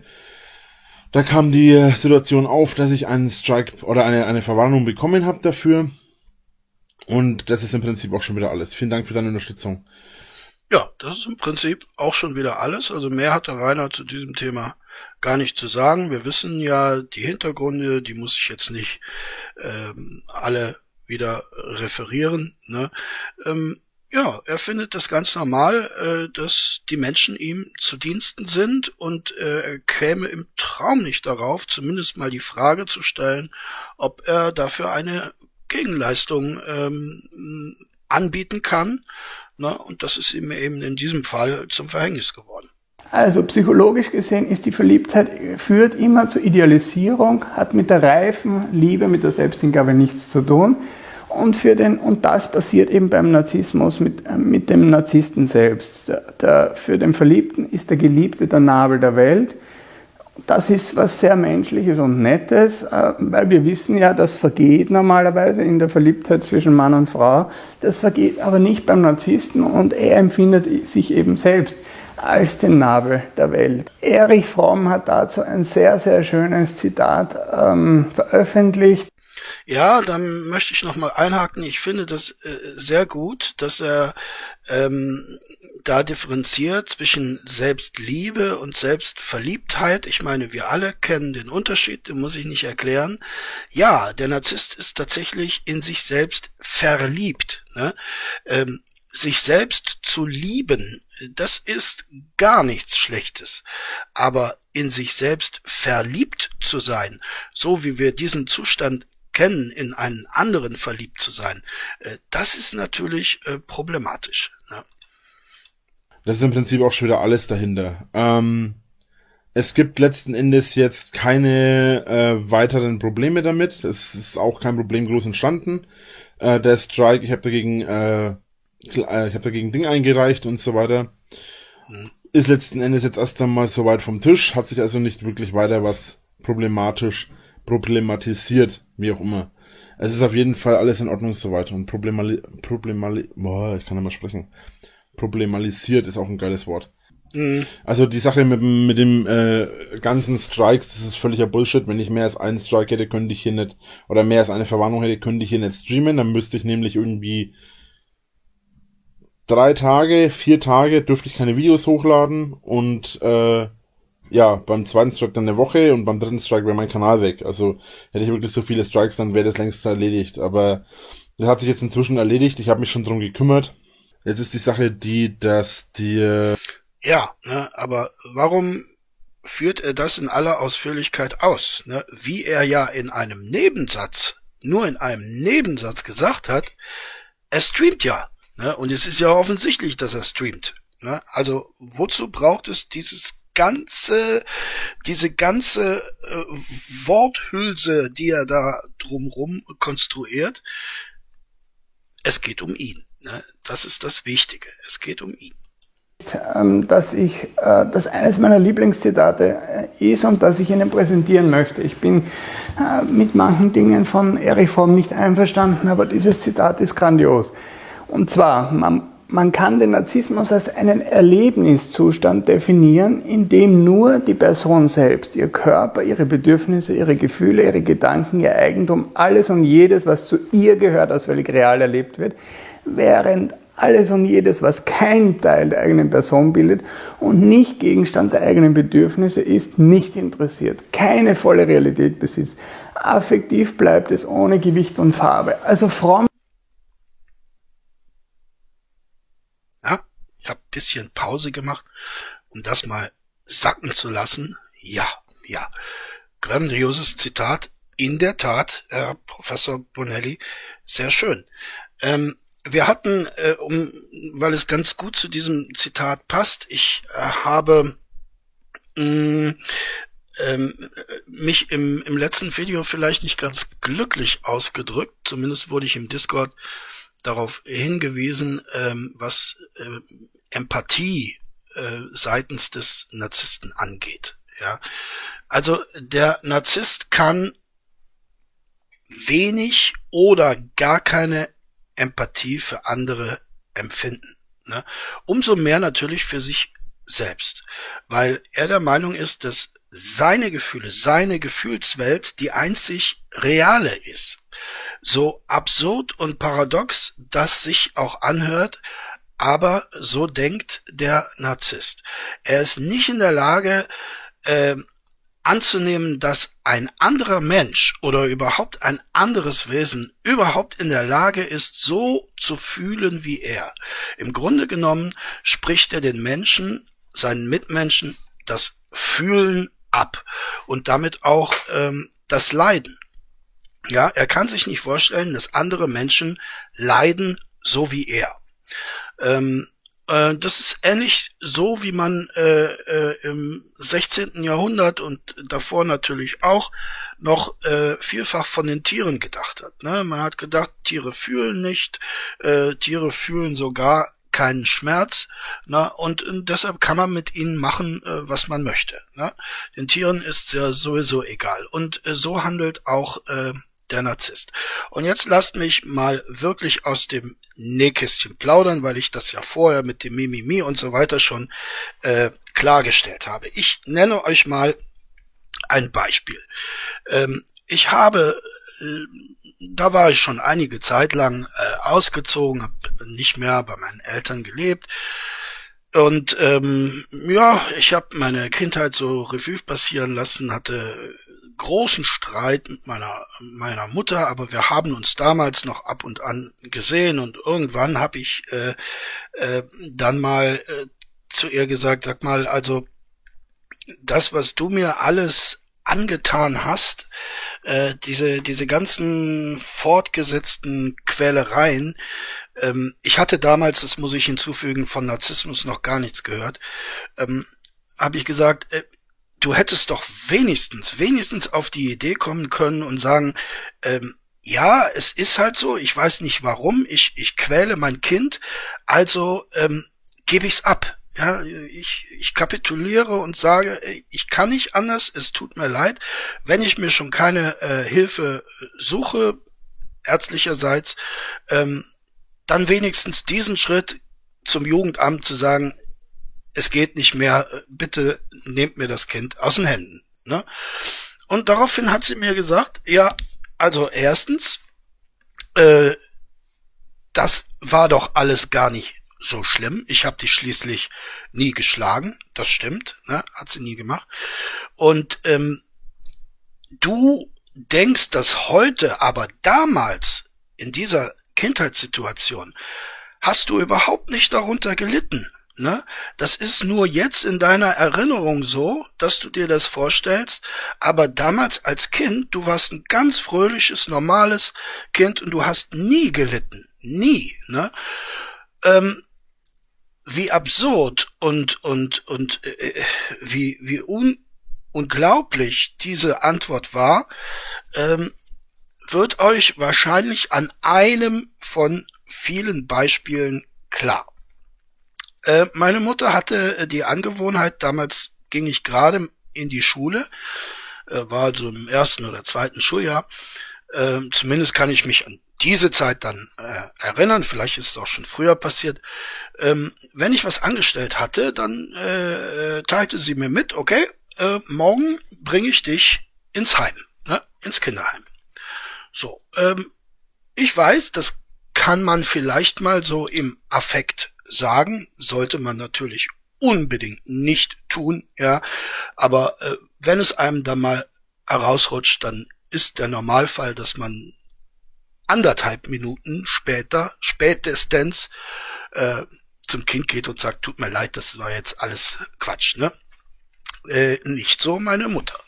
da kam die Situation auf, dass ich einen Strike oder eine, eine Verwarnung bekommen habe dafür. Und das ist im Prinzip auch schon wieder alles. Vielen Dank für deine Unterstützung. Ja, das ist im Prinzip auch schon wieder alles. Also mehr hat der Rainer zu diesem Thema gar nicht zu sagen. Wir wissen ja die Hintergründe, die muss ich jetzt nicht ähm, alle wieder referieren. Ne? Ähm, ja, er findet das ganz normal, äh, dass die Menschen ihm zu Diensten sind und äh, er käme im Traum nicht darauf, zumindest mal die Frage zu stellen, ob er dafür eine Gegenleistung ähm, anbieten kann. Und das ist ihm eben in diesem Fall zum Verhängnis geworden. Also psychologisch gesehen ist die Verliebtheit führt immer zur Idealisierung, hat mit der reifen Liebe, mit der Selbsthingabe nichts zu tun. Und, für den, und das passiert eben beim Narzissmus mit, mit dem Narzissten selbst. Der, der, für den Verliebten ist der Geliebte der Nabel der Welt. Das ist was sehr Menschliches und Nettes, äh, weil wir wissen ja, das vergeht normalerweise in der Verliebtheit zwischen Mann und Frau. Das vergeht aber nicht beim Narzissten und er empfindet sich eben selbst als den Nabel der Welt. Erich Fromm hat dazu ein sehr, sehr schönes Zitat ähm, veröffentlicht. Ja, dann möchte ich nochmal einhaken. Ich finde das äh, sehr gut, dass er ähm, da differenziert zwischen Selbstliebe und Selbstverliebtheit. Ich meine, wir alle kennen den Unterschied, den muss ich nicht erklären. Ja, der Narzisst ist tatsächlich in sich selbst verliebt. Ne? Ähm, sich selbst zu lieben, das ist gar nichts Schlechtes. Aber in sich selbst verliebt zu sein, so wie wir diesen Zustand kennen, in einen anderen verliebt zu sein, äh, das ist natürlich äh, problematisch. Ne? Das ist im Prinzip auch schon wieder alles dahinter. Ähm, es gibt letzten Endes jetzt keine äh, weiteren Probleme damit. Es ist auch kein Problem groß entstanden. Äh, der Strike, ich habe dagegen, äh, äh ich habe dagegen Ding eingereicht und so weiter. Hm. Ist letzten Endes jetzt erst einmal so weit vom Tisch, hat sich also nicht wirklich weiter was problematisch problematisiert, wie auch immer. Es ist auf jeden Fall alles in Ordnung soweit und problemali problemali boah, ich kann nicht mal sprechen. Problemalisiert ist auch ein geiles Wort. Mhm. Also die Sache mit, mit dem äh, ganzen Strikes, das ist völliger Bullshit. Wenn ich mehr als einen Strike hätte, könnte ich hier nicht, oder mehr als eine Verwarnung hätte, könnte ich hier nicht streamen. Dann müsste ich nämlich irgendwie drei Tage, vier Tage dürfte ich keine Videos hochladen und äh, ja, beim zweiten Strike dann eine Woche und beim dritten Strike wäre mein Kanal weg. Also hätte ich wirklich so viele Strikes, dann wäre das längst erledigt. Aber das hat sich jetzt inzwischen erledigt. Ich habe mich schon drum gekümmert. Jetzt ist die Sache die, dass die... Ja, ne, aber warum führt er das in aller Ausführlichkeit aus? Ne? Wie er ja in einem Nebensatz, nur in einem Nebensatz gesagt hat, er streamt ja. Ne? Und es ist ja offensichtlich, dass er streamt. Ne? Also wozu braucht es dieses ganze, diese ganze äh, Worthülse, die er da drumrum konstruiert, es geht um ihn. Ne? Das ist das Wichtige. Es geht um ihn ähm, dass ich, äh, dass eines meiner Lieblingszitate äh, ist und das ich Ihnen präsentieren möchte. Ich bin äh, mit manchen Dingen von Erich Fromm nicht einverstanden, aber dieses Zitat ist grandios. Und zwar, man man kann den Narzissmus als einen Erlebniszustand definieren, in dem nur die Person selbst, ihr Körper, ihre Bedürfnisse, ihre Gefühle, ihre Gedanken, ihr Eigentum, alles und jedes, was zu ihr gehört, als völlig real erlebt wird, während alles und jedes, was kein Teil der eigenen Person bildet und nicht Gegenstand der eigenen Bedürfnisse ist, nicht interessiert, keine volle Realität besitzt. Affektiv bleibt es ohne Gewicht und Farbe. Also fromm Ich habe bisschen Pause gemacht, um das mal sacken zu lassen. Ja, ja. Grandioses Zitat. In der Tat, Herr Professor Bonelli, sehr schön. Ähm, wir hatten, äh, um, weil es ganz gut zu diesem Zitat passt, ich äh, habe mh, mm, ähm, mich im, im letzten Video vielleicht nicht ganz glücklich ausgedrückt. Zumindest wurde ich im Discord darauf hingewiesen, ähm, was äh, Empathie äh, seitens des Narzissten angeht. Ja, also der Narzisst kann wenig oder gar keine Empathie für andere empfinden. Ne? Umso mehr natürlich für sich selbst, weil er der Meinung ist, dass seine Gefühle, seine Gefühlswelt die einzig reale ist. So absurd und paradox das sich auch anhört, aber so denkt der Narzisst. Er ist nicht in der Lage äh, anzunehmen, dass ein anderer Mensch oder überhaupt ein anderes Wesen überhaupt in der Lage ist, so zu fühlen wie er. Im Grunde genommen spricht er den Menschen, seinen Mitmenschen, das Fühlen ab und damit auch ähm, das Leiden. Ja, er kann sich nicht vorstellen, dass andere Menschen leiden so wie er. Ähm, äh, das ist ähnlich so, wie man äh, äh, im 16. Jahrhundert und davor natürlich auch noch äh, vielfach von den Tieren gedacht hat. Ne? Man hat gedacht, Tiere fühlen nicht, äh, Tiere fühlen sogar keinen Schmerz, ne? und, und deshalb kann man mit ihnen machen, äh, was man möchte. Ne? Den Tieren ist ja sowieso egal. Und äh, so handelt auch äh, der Narzisst. Und jetzt lasst mich mal wirklich aus dem Nähkästchen plaudern, weil ich das ja vorher mit dem Mimimi und so weiter schon äh, klargestellt habe. Ich nenne euch mal ein Beispiel. Ähm, ich habe, äh, da war ich schon einige Zeit lang äh, ausgezogen, habe nicht mehr bei meinen Eltern gelebt. Und ähm, ja, ich habe meine Kindheit so Revue passieren lassen, hatte großen Streit mit meiner meiner Mutter, aber wir haben uns damals noch ab und an gesehen und irgendwann habe ich äh, äh, dann mal äh, zu ihr gesagt, sag mal, also das, was du mir alles angetan hast, äh, diese diese ganzen fortgesetzten Quälereien. Ähm, ich hatte damals, das muss ich hinzufügen, von Narzissmus noch gar nichts gehört. Ähm, habe ich gesagt, äh, du hättest doch wenigstens, wenigstens auf die Idee kommen können und sagen, ähm, ja, es ist halt so, ich weiß nicht warum, ich, ich quäle mein Kind, also ähm, gebe ich's ab. Ja, ich, ich kapituliere und sage, ich kann nicht anders, es tut mir leid, wenn ich mir schon keine äh, Hilfe suche, ärztlicherseits, ähm, dann wenigstens diesen Schritt zum Jugendamt zu sagen, es geht nicht mehr, bitte nehmt mir das Kind aus den Händen. Ne? Und daraufhin hat sie mir gesagt, ja, also erstens, äh, das war doch alles gar nicht so schlimm. Ich habe dich schließlich nie geschlagen, das stimmt, ne? hat sie nie gemacht. Und ähm, du denkst, dass heute, aber damals in dieser Kindheitssituation hast du überhaupt nicht darunter gelitten. Ne? Das ist nur jetzt in deiner Erinnerung so, dass du dir das vorstellst, aber damals als Kind, du warst ein ganz fröhliches, normales Kind und du hast nie gelitten. Nie. Ne? Ähm, wie absurd und, und, und äh, äh wie, wie un unglaublich diese Antwort war, ähm, wird euch wahrscheinlich an einem von vielen Beispielen klar. Äh, meine Mutter hatte äh, die Angewohnheit, damals ging ich gerade in die Schule, äh, war also im ersten oder zweiten Schuljahr. Äh, zumindest kann ich mich an diese Zeit dann äh, erinnern, vielleicht ist es auch schon früher passiert. Ähm, wenn ich was angestellt hatte, dann äh, teilte sie mir mit, okay, äh, morgen bringe ich dich ins Heim, ne, ins Kinderheim. So, ähm, ich weiß, das kann man vielleicht mal so im Affekt sagen, sollte man natürlich unbedingt nicht tun, ja. Aber äh, wenn es einem da mal herausrutscht, dann ist der Normalfall, dass man anderthalb Minuten später, spätestens, äh, zum Kind geht und sagt, tut mir leid, das war jetzt alles Quatsch, ne? Äh, nicht so meine Mutter.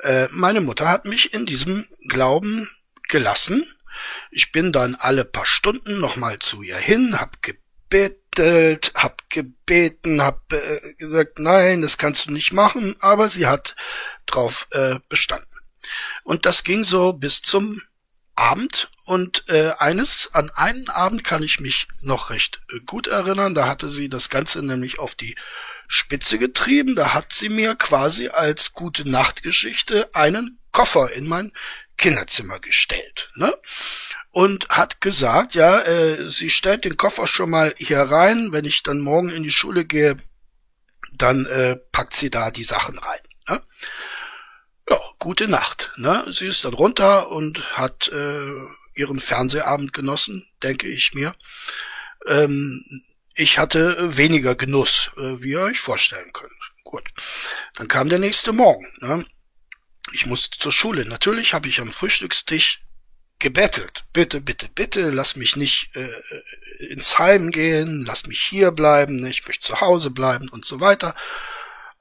Äh, meine Mutter hat mich in diesem Glauben gelassen. Ich bin dann alle paar Stunden nochmal zu ihr hin, hab gebettelt, hab gebeten, hab äh, gesagt, nein, das kannst du nicht machen, aber sie hat drauf äh, bestanden. Und das ging so bis zum Abend und äh, eines an einen Abend kann ich mich noch recht äh, gut erinnern, da hatte sie das Ganze nämlich auf die Spitze getrieben, da hat sie mir quasi als gute Nachtgeschichte einen Koffer in mein Kinderzimmer gestellt, ne? Und hat gesagt, ja, äh, sie stellt den Koffer schon mal hier rein, wenn ich dann morgen in die Schule gehe, dann äh, packt sie da die Sachen rein. Ne? Ja, gute Nacht. Ne? Sie ist dann runter und hat äh, ihren Fernsehabend genossen, denke ich mir. Ähm, ich hatte weniger Genuss, äh, wie ihr euch vorstellen könnt. Gut. Dann kam der nächste Morgen. Ne? Ich musste zur Schule. Natürlich habe ich am Frühstückstisch gebettelt. Bitte, bitte, bitte, lass mich nicht äh, ins Heim gehen, lass mich hier bleiben, ich möchte zu Hause bleiben und so weiter.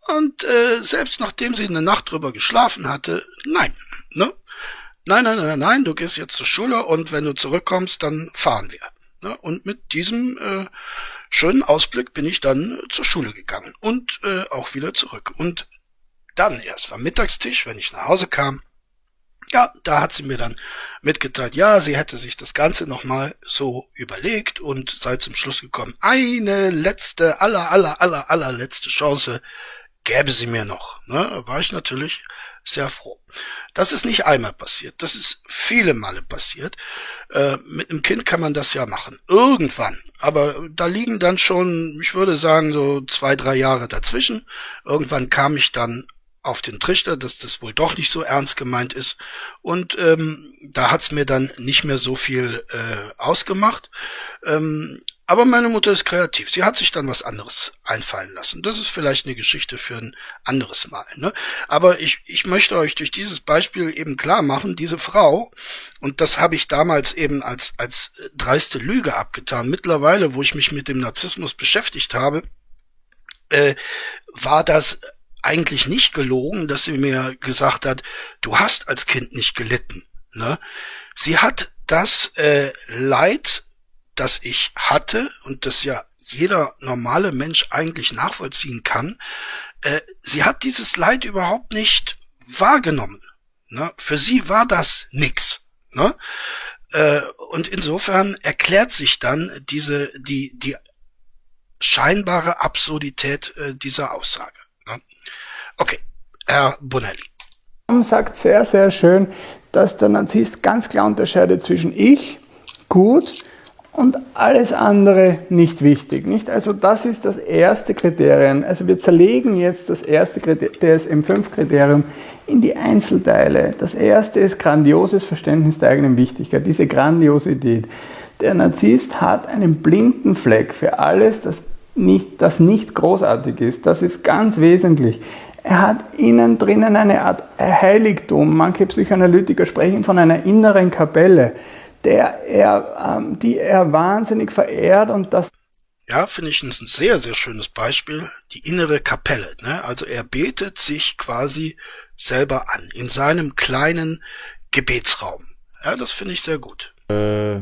Und äh, selbst nachdem sie eine Nacht drüber geschlafen hatte, nein, ne? Nein, nein, nein, nein, du gehst jetzt zur Schule und wenn du zurückkommst, dann fahren wir. Ne? Und mit diesem äh, schönen Ausblick bin ich dann zur Schule gegangen und äh, auch wieder zurück. Und dann erst am Mittagstisch, wenn ich nach Hause kam, ja, da hat sie mir dann mitgeteilt, ja, sie hätte sich das Ganze nochmal so überlegt und sei zum Schluss gekommen, eine letzte, aller, aller, aller, allerletzte Chance gäbe sie mir noch. Ne? War ich natürlich sehr froh. Das ist nicht einmal passiert, das ist viele Male passiert. Äh, mit einem Kind kann man das ja machen. Irgendwann. Aber da liegen dann schon, ich würde sagen, so zwei, drei Jahre dazwischen. Irgendwann kam ich dann auf den Trichter, dass das wohl doch nicht so ernst gemeint ist. Und ähm, da hat's mir dann nicht mehr so viel äh, ausgemacht. Ähm, aber meine Mutter ist kreativ. Sie hat sich dann was anderes einfallen lassen. Das ist vielleicht eine Geschichte für ein anderes Mal. Ne? Aber ich, ich möchte euch durch dieses Beispiel eben klar machen, diese Frau, und das habe ich damals eben als, als dreiste Lüge abgetan. Mittlerweile, wo ich mich mit dem Narzissmus beschäftigt habe, äh, war das eigentlich nicht gelogen, dass sie mir gesagt hat, du hast als Kind nicht gelitten. Ne? Sie hat das äh, Leid, das ich hatte und das ja jeder normale Mensch eigentlich nachvollziehen kann, äh, sie hat dieses Leid überhaupt nicht wahrgenommen. Ne? Für sie war das nix. Ne? Äh, und insofern erklärt sich dann diese die die scheinbare Absurdität äh, dieser Aussage. Ne? Okay, Herr Bonelli. sagt sehr, sehr schön, dass der Narzisst ganz klar unterscheidet zwischen ich, gut, und alles andere nicht wichtig. Nicht? Also das ist das erste Kriterium. Also wir zerlegen jetzt das erste DSM-5-Kriterium in die Einzelteile. Das erste ist grandioses Verständnis der eigenen Wichtigkeit, diese Grandiosität. Der Narzisst hat einen blinden Fleck für alles, das nicht, das nicht großartig ist. Das ist ganz wesentlich. Er hat innen drinnen eine Art Heiligtum. Manche Psychoanalytiker sprechen von einer inneren Kapelle, der er, ähm, die er wahnsinnig verehrt und das ja, finde ich ein sehr, sehr schönes Beispiel. Die innere Kapelle. Ne? Also er betet sich quasi selber an in seinem kleinen Gebetsraum. Ja, das finde ich sehr gut. Äh,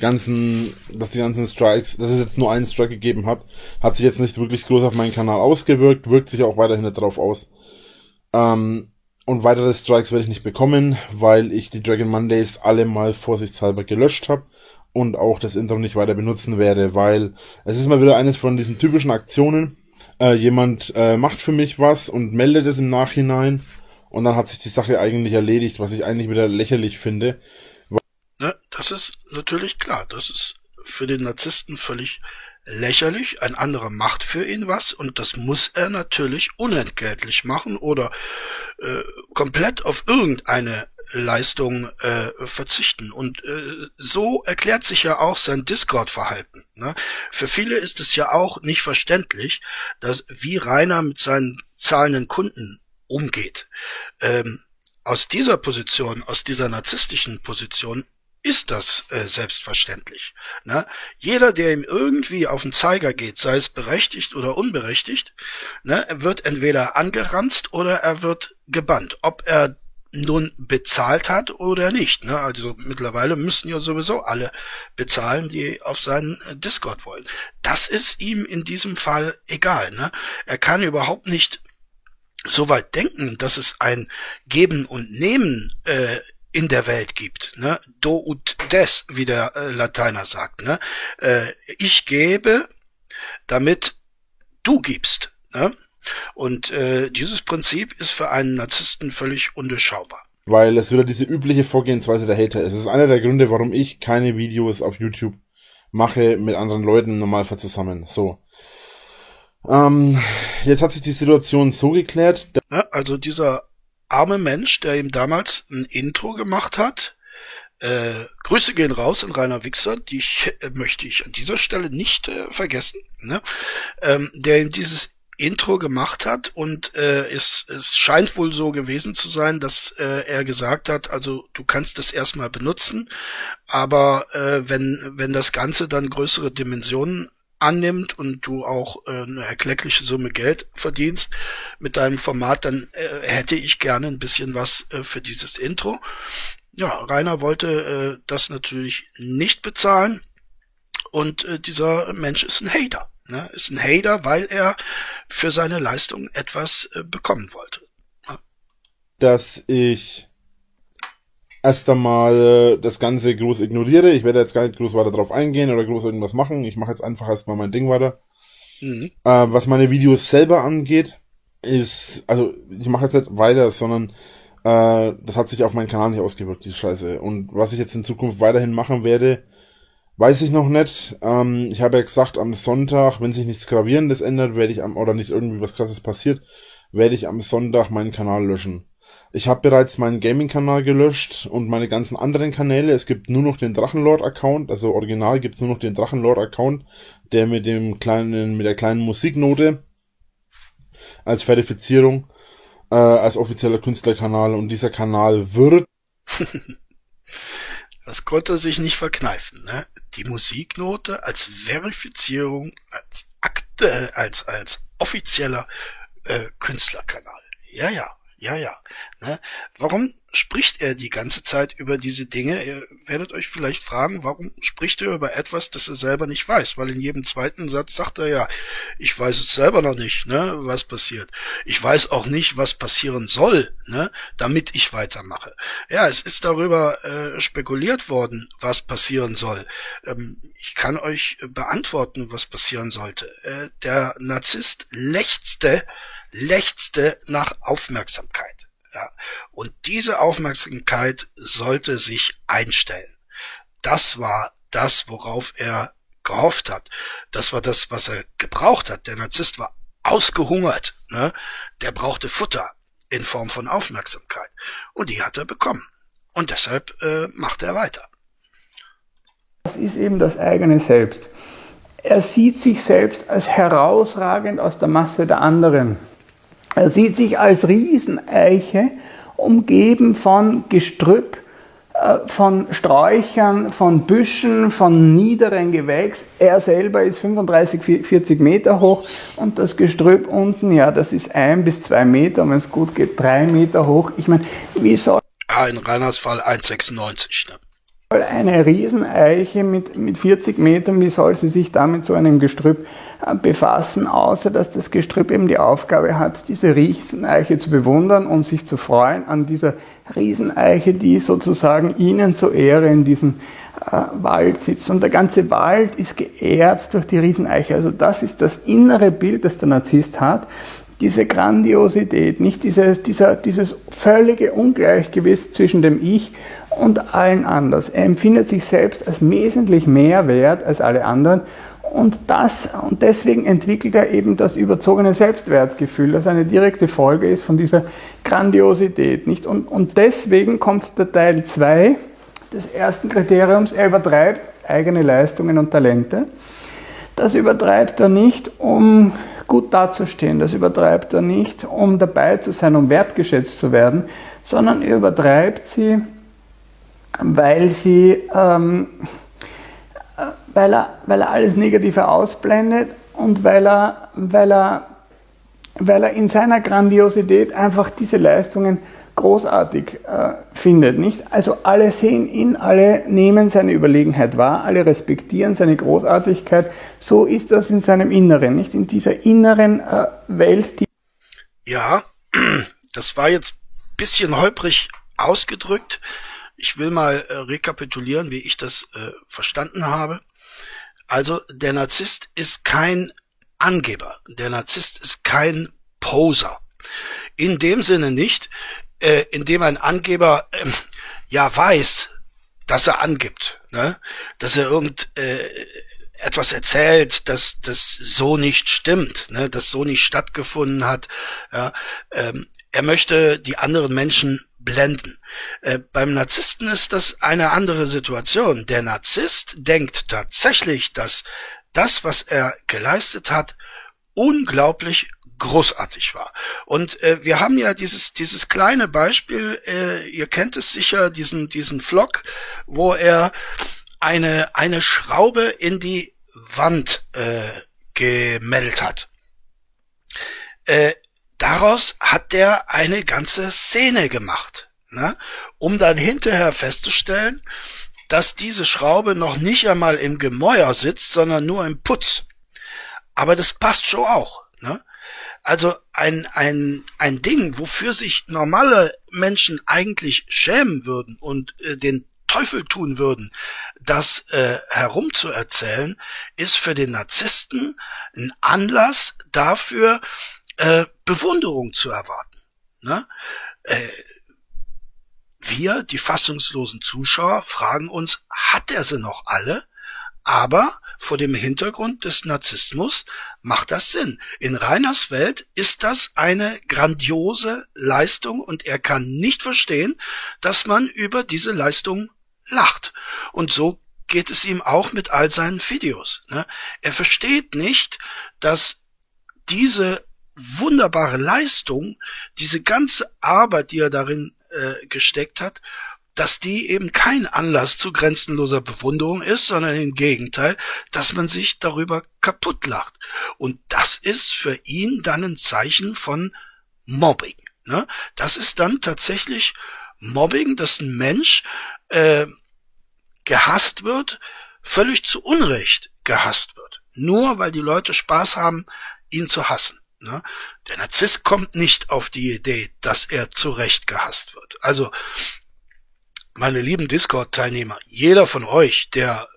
ganzen, dass die ganzen Strikes, dass es jetzt nur einen Strike gegeben hat, hat sich jetzt nicht wirklich groß auf meinen Kanal ausgewirkt, wirkt sich auch weiterhin darauf aus. Ähm, und weitere Strikes werde ich nicht bekommen, weil ich die Dragon Mondays alle mal vorsichtshalber gelöscht habe und auch das Intro nicht weiter benutzen werde, weil es ist mal wieder eines von diesen typischen Aktionen. Äh, jemand äh, macht für mich was und meldet es im Nachhinein und dann hat sich die Sache eigentlich erledigt, was ich eigentlich wieder lächerlich finde, Ne? Das ist natürlich klar. Das ist für den Narzissten völlig lächerlich. Ein anderer macht für ihn was und das muss er natürlich unentgeltlich machen oder äh, komplett auf irgendeine Leistung äh, verzichten. Und äh, so erklärt sich ja auch sein Discord-Verhalten. Ne? Für viele ist es ja auch nicht verständlich, dass wie Rainer mit seinen zahlenden Kunden umgeht. Ähm, aus dieser Position, aus dieser narzisstischen Position ist das äh, selbstverständlich. Ne? Jeder, der ihm irgendwie auf den Zeiger geht, sei es berechtigt oder unberechtigt, ne, wird entweder angeranzt oder er wird gebannt. Ob er nun bezahlt hat oder nicht. Ne? Also mittlerweile müssen ja sowieso alle bezahlen, die auf seinen äh, Discord wollen. Das ist ihm in diesem Fall egal. Ne? Er kann überhaupt nicht so weit denken, dass es ein Geben und Nehmen äh, in der Welt gibt. Ne? Do ut des, wie der äh, Lateiner sagt. Ne? Äh, ich gebe, damit du gibst. Ne? Und äh, dieses Prinzip ist für einen Narzissten völlig undurchschaubar. Weil es wieder diese übliche Vorgehensweise der Hater ist. Es ist einer der Gründe, warum ich keine Videos auf YouTube mache mit anderen Leuten im Normalfall zusammen. So. Ähm, jetzt hat sich die Situation so geklärt. Ja, also dieser arme Mensch, der ihm damals ein Intro gemacht hat. Äh, Grüße gehen raus in Rainer Wichser, die ich, äh, möchte ich an dieser Stelle nicht äh, vergessen, ne? ähm, der ihm dieses Intro gemacht hat und äh, es, es scheint wohl so gewesen zu sein, dass äh, er gesagt hat, also du kannst es erstmal benutzen, aber äh, wenn wenn das Ganze dann größere Dimensionen annimmt und du auch äh, eine erkleckliche Summe Geld verdienst mit deinem Format, dann äh, hätte ich gerne ein bisschen was äh, für dieses Intro. Ja, Rainer wollte äh, das natürlich nicht bezahlen und äh, dieser Mensch ist ein Hater. Ne? Ist ein Hater, weil er für seine Leistung etwas äh, bekommen wollte. Dass ich erst einmal äh, das Ganze groß ignoriere. Ich werde jetzt gar nicht groß weiter drauf eingehen oder groß irgendwas machen. Ich mache jetzt einfach erstmal mein Ding weiter. Mhm. Äh, was meine Videos selber angeht, ist, also ich mache jetzt nicht weiter, sondern Äh, das hat sich auf meinen Kanal nicht ausgewirkt, die Scheiße. Und was ich jetzt in Zukunft weiterhin machen werde, weiß ich noch nicht. Ähm, ich habe ja gesagt, am Sonntag, wenn sich nichts Gravierendes ändert, werde ich am, oder nicht irgendwie was krasses passiert, werde ich am Sonntag meinen Kanal löschen. Ich habe bereits meinen Gaming-Kanal gelöscht und meine ganzen anderen Kanäle. Es gibt nur noch den Drachenlord-Account, also original gibt es nur noch den Drachenlord-Account, der mit dem kleinen, mit der kleinen Musiknote als Verifizierung, äh, als offizieller Künstlerkanal und dieser Kanal wird. das konnte sich nicht verkneifen, ne? Die Musiknote als Verifizierung, als Akte, als, als offizieller äh, Künstlerkanal. Ja, ja. Ja, ja. Ne? Warum spricht er die ganze Zeit über diese Dinge? Ihr werdet euch vielleicht fragen, warum spricht er über etwas, das er selber nicht weiß? Weil in jedem zweiten Satz sagt er ja, ich weiß es selber noch nicht, ne, was passiert. Ich weiß auch nicht, was passieren soll, ne, damit ich weitermache. Ja, es ist darüber äh, spekuliert worden, was passieren soll. Ähm, ich kann euch beantworten, was passieren sollte. Äh, der Narzisst lechzte lechzte nach Aufmerksamkeit. Ja. Und diese Aufmerksamkeit sollte sich einstellen. Das war das, worauf er gehofft hat. Das war das, was er gebraucht hat. Der Narzisst war ausgehungert. Ne? Der brauchte Futter in Form von Aufmerksamkeit. Und die hat er bekommen. Und deshalb äh, macht er weiter. Das ist eben das eigene Selbst. Er sieht sich selbst als herausragend aus der Masse der anderen. Er sieht sich als Rieseneiche, umgeben von Gestrüpp, äh, von Sträuchern, von Büschen, von niederen Gewächs. Er selber ist 35, 40 Meter hoch und das Gestrüpp unten, ja, das ist ein bis zwei Meter, wenn es gut geht, drei Meter hoch. Ich meine, wie soll... Ah, in Reinhards Fall 1,96. Ne? Eine Rieseneiche mit, mit 40 Metern, wie soll sie sich damit so einem Gestrüpp äh, befassen, außer dass das Gestrüpp eben die Aufgabe hat, diese Rieseneiche zu bewundern und sich zu freuen an dieser Rieseneiche, die sozusagen ihnen zur Ehre in diesem äh, Wald sitzt. Und der ganze Wald ist geehrt durch die Rieseneiche. Also das ist das innere Bild, das der Narzisst hat diese Grandiosität, nicht dieses, dieser, dieses völlige Ungleichgewicht zwischen dem Ich und allen anderen. Er empfindet sich selbst als wesentlich mehr wert als alle anderen und das, und deswegen entwickelt er eben das überzogene Selbstwertgefühl, das eine direkte Folge ist von dieser Grandiosität, nicht? Und, und deswegen kommt der Teil 2 des ersten Kriteriums, er übertreibt eigene Leistungen und Talente. Das übertreibt er nicht, um gut dazustehen. Das übertreibt er nicht, um dabei zu sein, um wertgeschätzt zu werden, sondern er übertreibt sie, weil sie, ähm, weil er, weil er alles Negative ausblendet und weil er, weil er, weil er in seiner Grandiosität einfach diese Leistungen großartig äh, findet. Nicht? Also alle sehen ihn, alle nehmen seine Überlegenheit wahr, alle respektieren seine Großartigkeit. So ist das in seinem Inneren, nicht in dieser inneren äh, Welt. Die ja, das war jetzt bisschen holprig ausgedrückt. Ich will mal äh, rekapitulieren, wie ich das äh, verstanden habe. Also der Narzisst ist kein Angeber. Der Narzisst ist kein Poser. In dem Sinne nicht, äh, indem ein Angeber äh, ja weiß, dass er angibt, ne? dass er irgend äh, etwas erzählt, dass das so nicht stimmt, ne? das so nicht stattgefunden hat. Ja? Ähm, er möchte die anderen Menschen blenden. Äh, beim Narzissten ist das eine andere Situation. Der Narzisst denkt tatsächlich, dass das, was er geleistet hat, unglaublich großartig war. Und äh, wir haben ja dieses dieses kleine Beispiel, äh, ihr kennt es sicher, diesen diesen Vlog, wo er eine eine Schraube in die Wand äh, gemeldet hat. Äh, daraus hat der eine ganze Szene gemacht, ne? um dann hinterher festzustellen, dass diese Schraube noch nicht einmal im Gemäuer sitzt, sondern nur im Putz. Aber das passt schon auch. Also ein, ein, ein Ding, wofür sich normale Menschen eigentlich schämen würden und äh, den Teufel tun würden, das äh, herumzuerzählen, ist für den Narzissten ein Anlass dafür, äh, Bewunderung zu erwarten. Ne? Äh, wir, die fassungslosen Zuschauer, fragen uns, hat er sie noch alle? Aber vor dem Hintergrund des Narzissmus macht das Sinn. In Reiners Welt ist das eine grandiose Leistung und er kann nicht verstehen, dass man über diese Leistung lacht. Und so geht es ihm auch mit all seinen Videos. Ne? Er versteht nicht, dass diese wunderbare Leistung, diese ganze Arbeit, die er darin äh, gesteckt hat, dass die eben kein Anlass zu grenzenloser Bewunderung ist, sondern im Gegenteil, dass man sich darüber kaputt lacht. Und das ist für ihn dann ein Zeichen von Mobbing. Ne? Das ist dann tatsächlich Mobbing, dass ein Mensch äh, gehasst wird, völlig zu Unrecht gehasst wird. Nur weil die Leute Spaß haben, ihn zu hassen. Ne? Der Narzisst kommt nicht auf die Idee, dass er zu Recht gehasst wird. Also meine lieben Discord-Teilnehmer, jeder von euch, der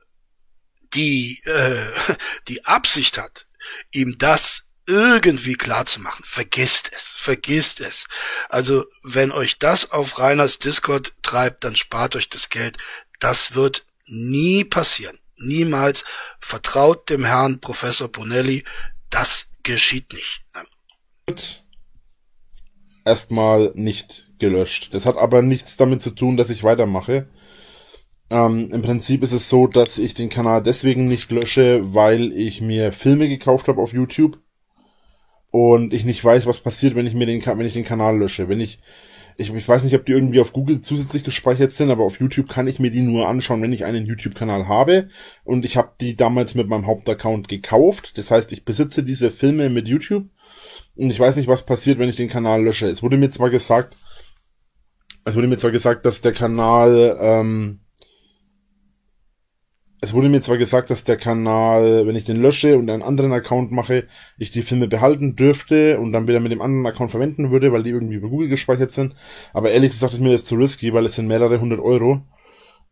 die, äh, die Absicht hat, ihm das irgendwie klar zu machen, vergisst es, vergisst es. Also wenn euch das auf Reiners Discord treibt, dann spart euch das Geld. Das wird nie passieren. Niemals. Vertraut dem Herrn Professor Bonelli. Das geschieht nicht. Erstmal nicht gelöscht. Das hat aber nichts damit zu tun, dass ich weitermache. Ähm, Im Prinzip ist es so, dass ich den Kanal deswegen nicht lösche, weil ich mir Filme gekauft habe auf YouTube und ich nicht weiß, was passiert, wenn ich mir den, wenn ich den Kanal lösche. Wenn ich, ich, ich weiß nicht, ob die irgendwie auf Google zusätzlich gespeichert sind, aber auf YouTube kann ich mir die nur anschauen, wenn ich einen YouTube-Kanal habe. Und ich habe die damals mit meinem Hauptaccount gekauft. Das heißt, ich besitze diese Filme mit YouTube und ich weiß nicht, was passiert, wenn ich den Kanal lösche. Es wurde mir zwar gesagt, es wurde mir zwar gesagt, dass der Kanal, ähm, es wurde mir zwar gesagt, dass der Kanal, wenn ich den lösche und einen anderen Account mache, ich die Filme behalten dürfte und dann wieder mit dem anderen Account verwenden würde, weil die irgendwie bei Google gespeichert sind. Aber ehrlich gesagt ist mir das zu risky, weil es sind mehrere hundert Euro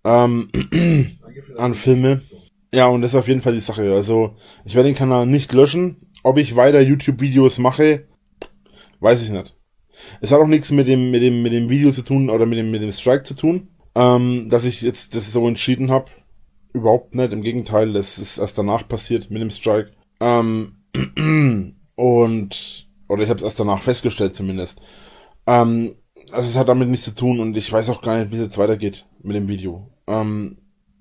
ähm, an Filme. Ja, und das ist auf jeden Fall die Sache. Also, ich werde den Kanal nicht löschen. Ob ich weiter YouTube-Videos mache, weiß ich nicht. Es hat auch nichts mit dem, mit dem, mit dem Video zu tun oder mit dem, mit dem Strike zu tun, ähm, dass ich jetzt das so entschieden habe. Überhaupt nicht. Im Gegenteil, das ist erst danach passiert mit dem Strike. Ähm, und, oder ich habe es erst danach festgestellt zumindest. Ähm, also es hat damit nichts zu tun und ich weiß auch gar nicht, wie es jetzt weitergeht mit dem Video. Ähm,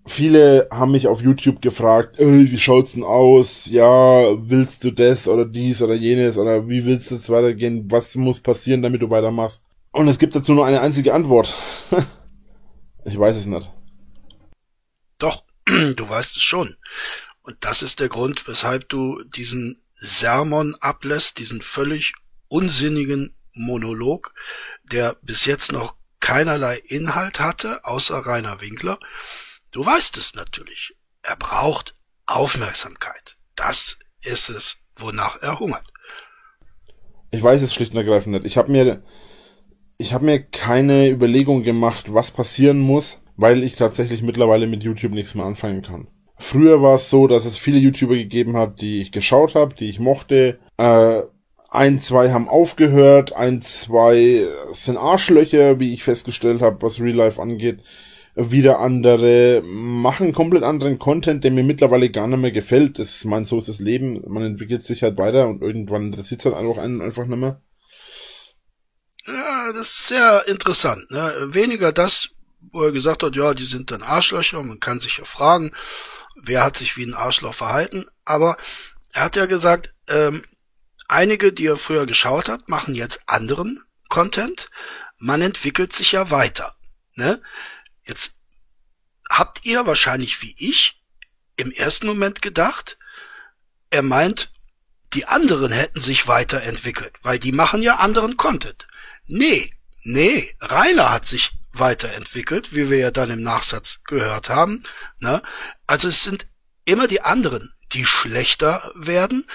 viele haben mich auf YouTube gefragt, wie schaut's denn aus? Ja, willst du das oder dies oder jenes oder wie willst du jetzt weitergehen? Was muss passieren, damit du weitermachst? Und es gibt dazu nur eine einzige Antwort. ich weiß es nicht. Doch, du weißt es schon. Und das ist der Grund, weshalb du diesen Sermon ablässt, diesen völlig unsinnigen Monolog, der bis jetzt noch keinerlei Inhalt hatte, außer Rainer Winkler, Du weißt es natürlich. Er braucht Aufmerksamkeit. Das ist es, wonach er hungert. Ich weiß es schlicht und ergreifend nicht. Ich habe mir, ich habe mir keine Überlegung gemacht, was passieren muss, weil ich tatsächlich mittlerweile mit YouTube nichts mehr anfangen kann. Früher war es so, dass es viele YouTuber gegeben hat, die ich geschaut habe, die ich mochte. Äh, ein, zwei haben aufgehört, ein, zwei sind Arschlöcher, wie ich festgestellt habe, was Real Life angeht wieder andere machen komplett anderen Content, der mir mittlerweile gar nicht mehr gefällt. Das ist mein so ist das Leben. Man entwickelt sich halt weiter und irgendwann interessiert es halt einfach einen einfach nicht mehr. Ja, das ist sehr interessant. Ne? Weniger das, wo er gesagt hat, ja, die sind dann Arschlöcher. Man kann sich ja fragen, wer hat sich wie ein Arschloch verhalten. Aber er hat ja gesagt, ähm, einige, die er früher geschaut hat, machen jetzt anderen Content. Man entwickelt sich ja weiter. Ne? Jetzt habt ihr wahrscheinlich wie ich im ersten Moment gedacht, er meint, die anderen hätten sich weiterentwickelt, weil die machen ja anderen Content. Nee, nee, Rainer hat sich weiterentwickelt, wie wir ja dann im Nachsatz gehört haben. Ne? Also es sind immer die anderen, die schlechter werden.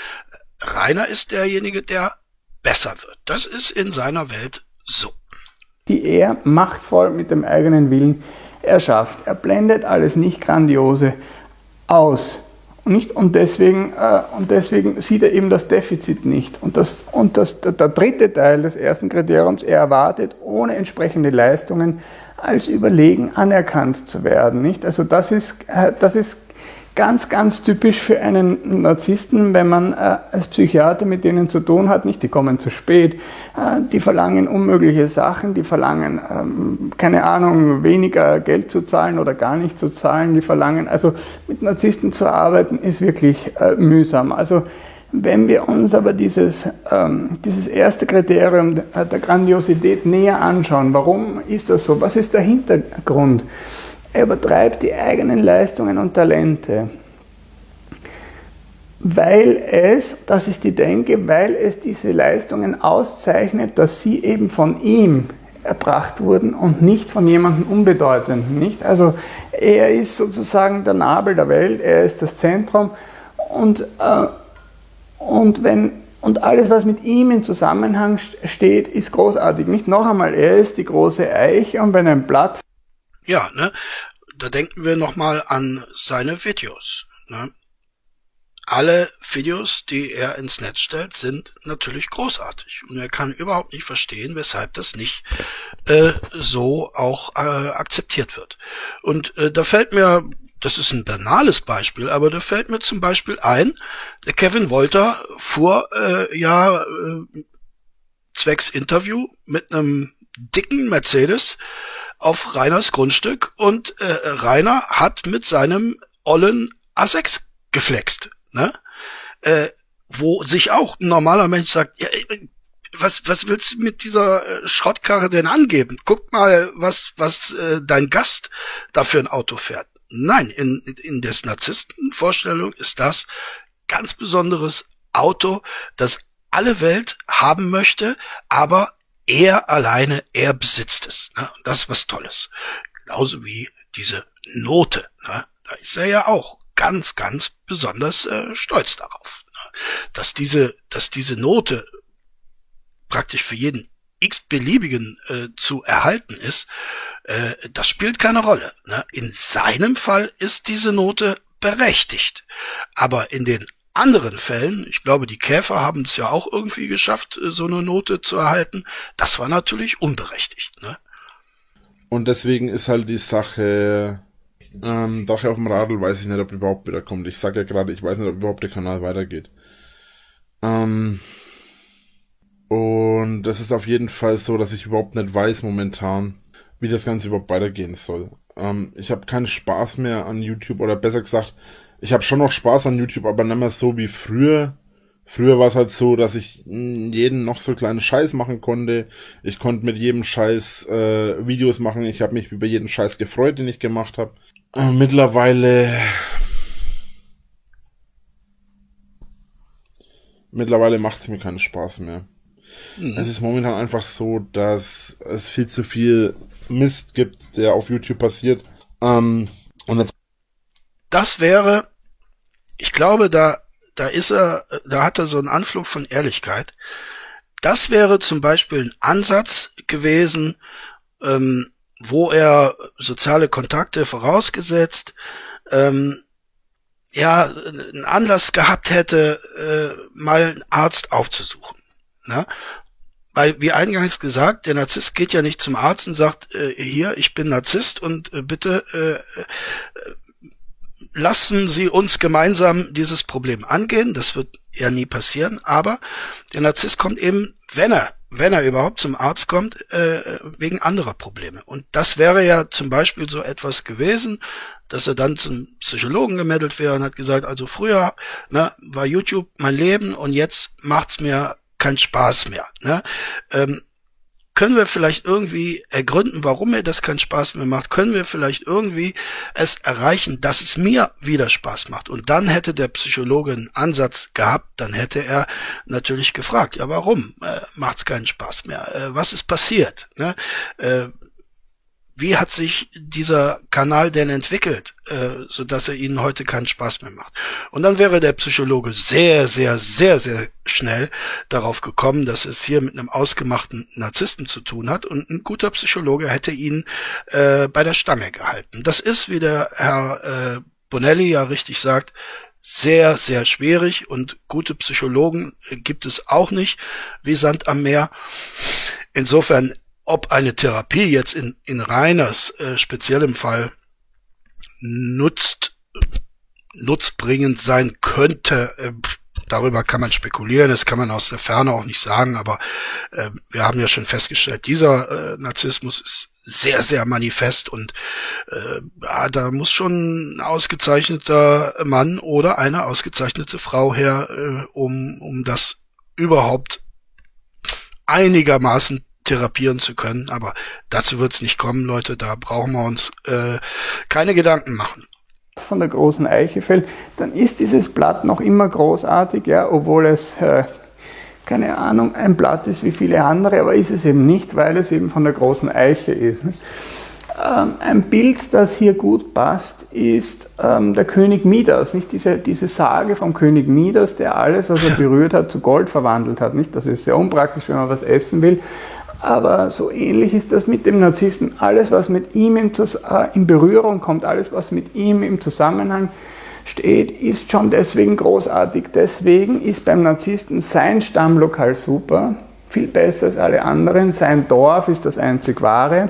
Rainer ist derjenige, der besser wird. Das ist in seiner Welt so die er machtvoll mit dem eigenen Willen erschafft. Er blendet alles nicht Grandiose aus. Und, nicht, und, deswegen, äh, und deswegen sieht er eben das Defizit nicht. Und, das, und das, der, der dritte Teil des ersten Kriteriums, er erwartet ohne entsprechende Leistungen als überlegen anerkannt zu werden. Nicht? Also das ist, äh, das ist ganz, ganz typisch für einen Narzissten, wenn man äh, als Psychiater mit denen zu tun hat, nicht, die kommen zu spät, äh, die verlangen unmögliche Sachen, die verlangen, ähm, keine Ahnung, weniger Geld zu zahlen oder gar nicht zu zahlen, die verlangen, also mit Narzissten zu arbeiten ist wirklich äh, mühsam. Also wenn wir uns aber dieses, ähm, dieses erste Kriterium der Grandiosität näher anschauen, warum ist das so? Was ist der Hintergrund? Er übertreibt die eigenen Leistungen und Talente, weil es, das ist die Denke, weil es diese Leistungen auszeichnet, dass sie eben von ihm erbracht wurden und nicht von jemandem Unbedeutenden. Nicht? Also er ist sozusagen der Nabel der Welt, er ist das Zentrum und, äh, und, wenn, und alles, was mit ihm in Zusammenhang steht, ist großartig. Nicht noch einmal, er ist die große Eiche und wenn ein Blatt ja, ne? Da denken wir nochmal an seine Videos. Ne? Alle Videos, die er ins Netz stellt, sind natürlich großartig. Und er kann überhaupt nicht verstehen, weshalb das nicht äh, so auch äh, akzeptiert wird. Und äh, da fällt mir, das ist ein banales Beispiel, aber da fällt mir zum Beispiel ein, der Kevin Wolter fuhr äh, ja äh, zwecks Interview mit einem dicken Mercedes auf Rainers Grundstück und äh, Rainer hat mit seinem ollen A6 geflext, ne? Äh, wo sich auch ein normaler Mensch sagt, ja, was, was willst du mit dieser äh, Schrottkarre denn angeben? Guck mal, was, was äh, dein Gast da für ein Auto fährt. Nein, in, in des Narzisstenvorstellung ist das ganz besonderes Auto, das alle Welt haben möchte, aber er alleine, er besitzt es. Ne? Und das ist was Tolles. Genauso wie diese Note. Ne? Da ist er ja auch ganz, ganz besonders äh, stolz darauf. Ne? Dass diese, dass diese Note praktisch für jeden x-beliebigen äh, zu erhalten ist, äh, das spielt keine Rolle. Ne? In seinem Fall ist diese Note berechtigt. Aber in den anderen Fällen, ich glaube, die Käfer haben es ja auch irgendwie geschafft, äh, so eine Note zu erhalten, das war natürlich unberechtigt. Ne? Und deswegen ist halt die Sache, ähm, Drache auf dem Radl weiß ich nicht, ob überhaupt wieder kommt. Ich sage ja gerade, ich weiß nicht, ob überhaupt der Kanal weitergeht. Ähm, und das ist auf jeden Fall so, dass ich überhaupt nicht weiß momentan, wie das Ganze überhaupt weitergehen soll. Ähm, ich habe keinen Spaß mehr an YouTube oder besser gesagt, ich habe schon noch Spaß an YouTube, aber nicht mehr so wie früher. Früher war es halt so, dass ich jeden noch so kleinen Scheiß machen konnte. Ich konnte mit jedem Scheiß äh, Videos machen. Ich habe mich über jeden Scheiß gefreut, den ich gemacht habe. Äh, mittlerweile mittlerweile macht es mir keinen Spaß mehr. Mhm. Es ist momentan einfach so, dass es viel zu viel Mist gibt, der auf YouTube passiert. Ähm, und jetzt das wäre, ich glaube, da, da ist er, da hat er so einen Anflug von Ehrlichkeit. Das wäre zum Beispiel ein Ansatz gewesen, ähm, wo er soziale Kontakte vorausgesetzt, ähm, ja, einen Anlass gehabt hätte, äh, mal einen Arzt aufzusuchen. Ne? Weil, wie eingangs gesagt, der Narzisst geht ja nicht zum Arzt und sagt, äh, hier, ich bin Narzisst und äh, bitte äh, äh lassen Sie uns gemeinsam dieses Problem angehen. Das wird ja nie passieren. Aber der Narzisst kommt eben, wenn er, wenn er überhaupt zum Arzt kommt, äh, wegen anderer Probleme. Und das wäre ja zum Beispiel so etwas gewesen, dass er dann zum Psychologen gemeldet wäre und hat gesagt, also früher ne, war YouTube mein Leben und jetzt macht's mir keinen Spaß mehr. Ne? Ähm, können wir vielleicht irgendwie ergründen, warum mir das keinen Spaß mehr macht? Können wir vielleicht irgendwie es erreichen, dass es mir wieder Spaß macht? Und dann hätte der Psychologe einen Ansatz gehabt, dann hätte er natürlich gefragt, ja, warum äh, macht es keinen Spaß mehr? Äh, was ist passiert? Ne? Äh, wie hat sich dieser Kanal denn entwickelt, äh, so dass er ihnen heute keinen Spaß mehr macht. Und dann wäre der Psychologe sehr, sehr, sehr, sehr schnell darauf gekommen, dass es hier mit einem ausgemachten Narzissten zu tun hat und ein guter Psychologe hätte ihn äh, bei der Stange gehalten. Das ist, wie der Herr äh, Bonelli ja richtig sagt, sehr, sehr schwierig und gute Psychologen gibt es auch nicht wie Sand am Meer. Insofern ob eine Therapie jetzt in, in Reiners äh, speziellem Fall nutzt, nutzbringend sein könnte, äh, darüber kann man spekulieren, das kann man aus der Ferne auch nicht sagen, aber äh, wir haben ja schon festgestellt, dieser äh, Narzissmus ist sehr, sehr manifest und äh, ja, da muss schon ein ausgezeichneter Mann oder eine ausgezeichnete Frau her, äh, um, um das überhaupt einigermaßen therapieren zu können. Aber dazu wird es nicht kommen, Leute. Da brauchen wir uns äh, keine Gedanken machen. Von der großen Eiche fällt, dann ist dieses Blatt noch immer großartig, ja, obwohl es äh, keine Ahnung ein Blatt ist wie viele andere, aber ist es eben nicht, weil es eben von der großen Eiche ist. Ne? Ähm, ein Bild, das hier gut passt, ist ähm, der König Midas, nicht diese, diese Sage vom König Midas, der alles, was er berührt hat, zu Gold verwandelt hat. Nicht? Das ist sehr unpraktisch, wenn man was essen will. Aber so ähnlich ist das mit dem Narzissten. Alles, was mit ihm in, äh, in Berührung kommt, alles, was mit ihm im Zusammenhang steht, ist schon deswegen großartig. Deswegen ist beim Narzissten sein Stammlokal super, viel besser als alle anderen. Sein Dorf ist das einzig wahre.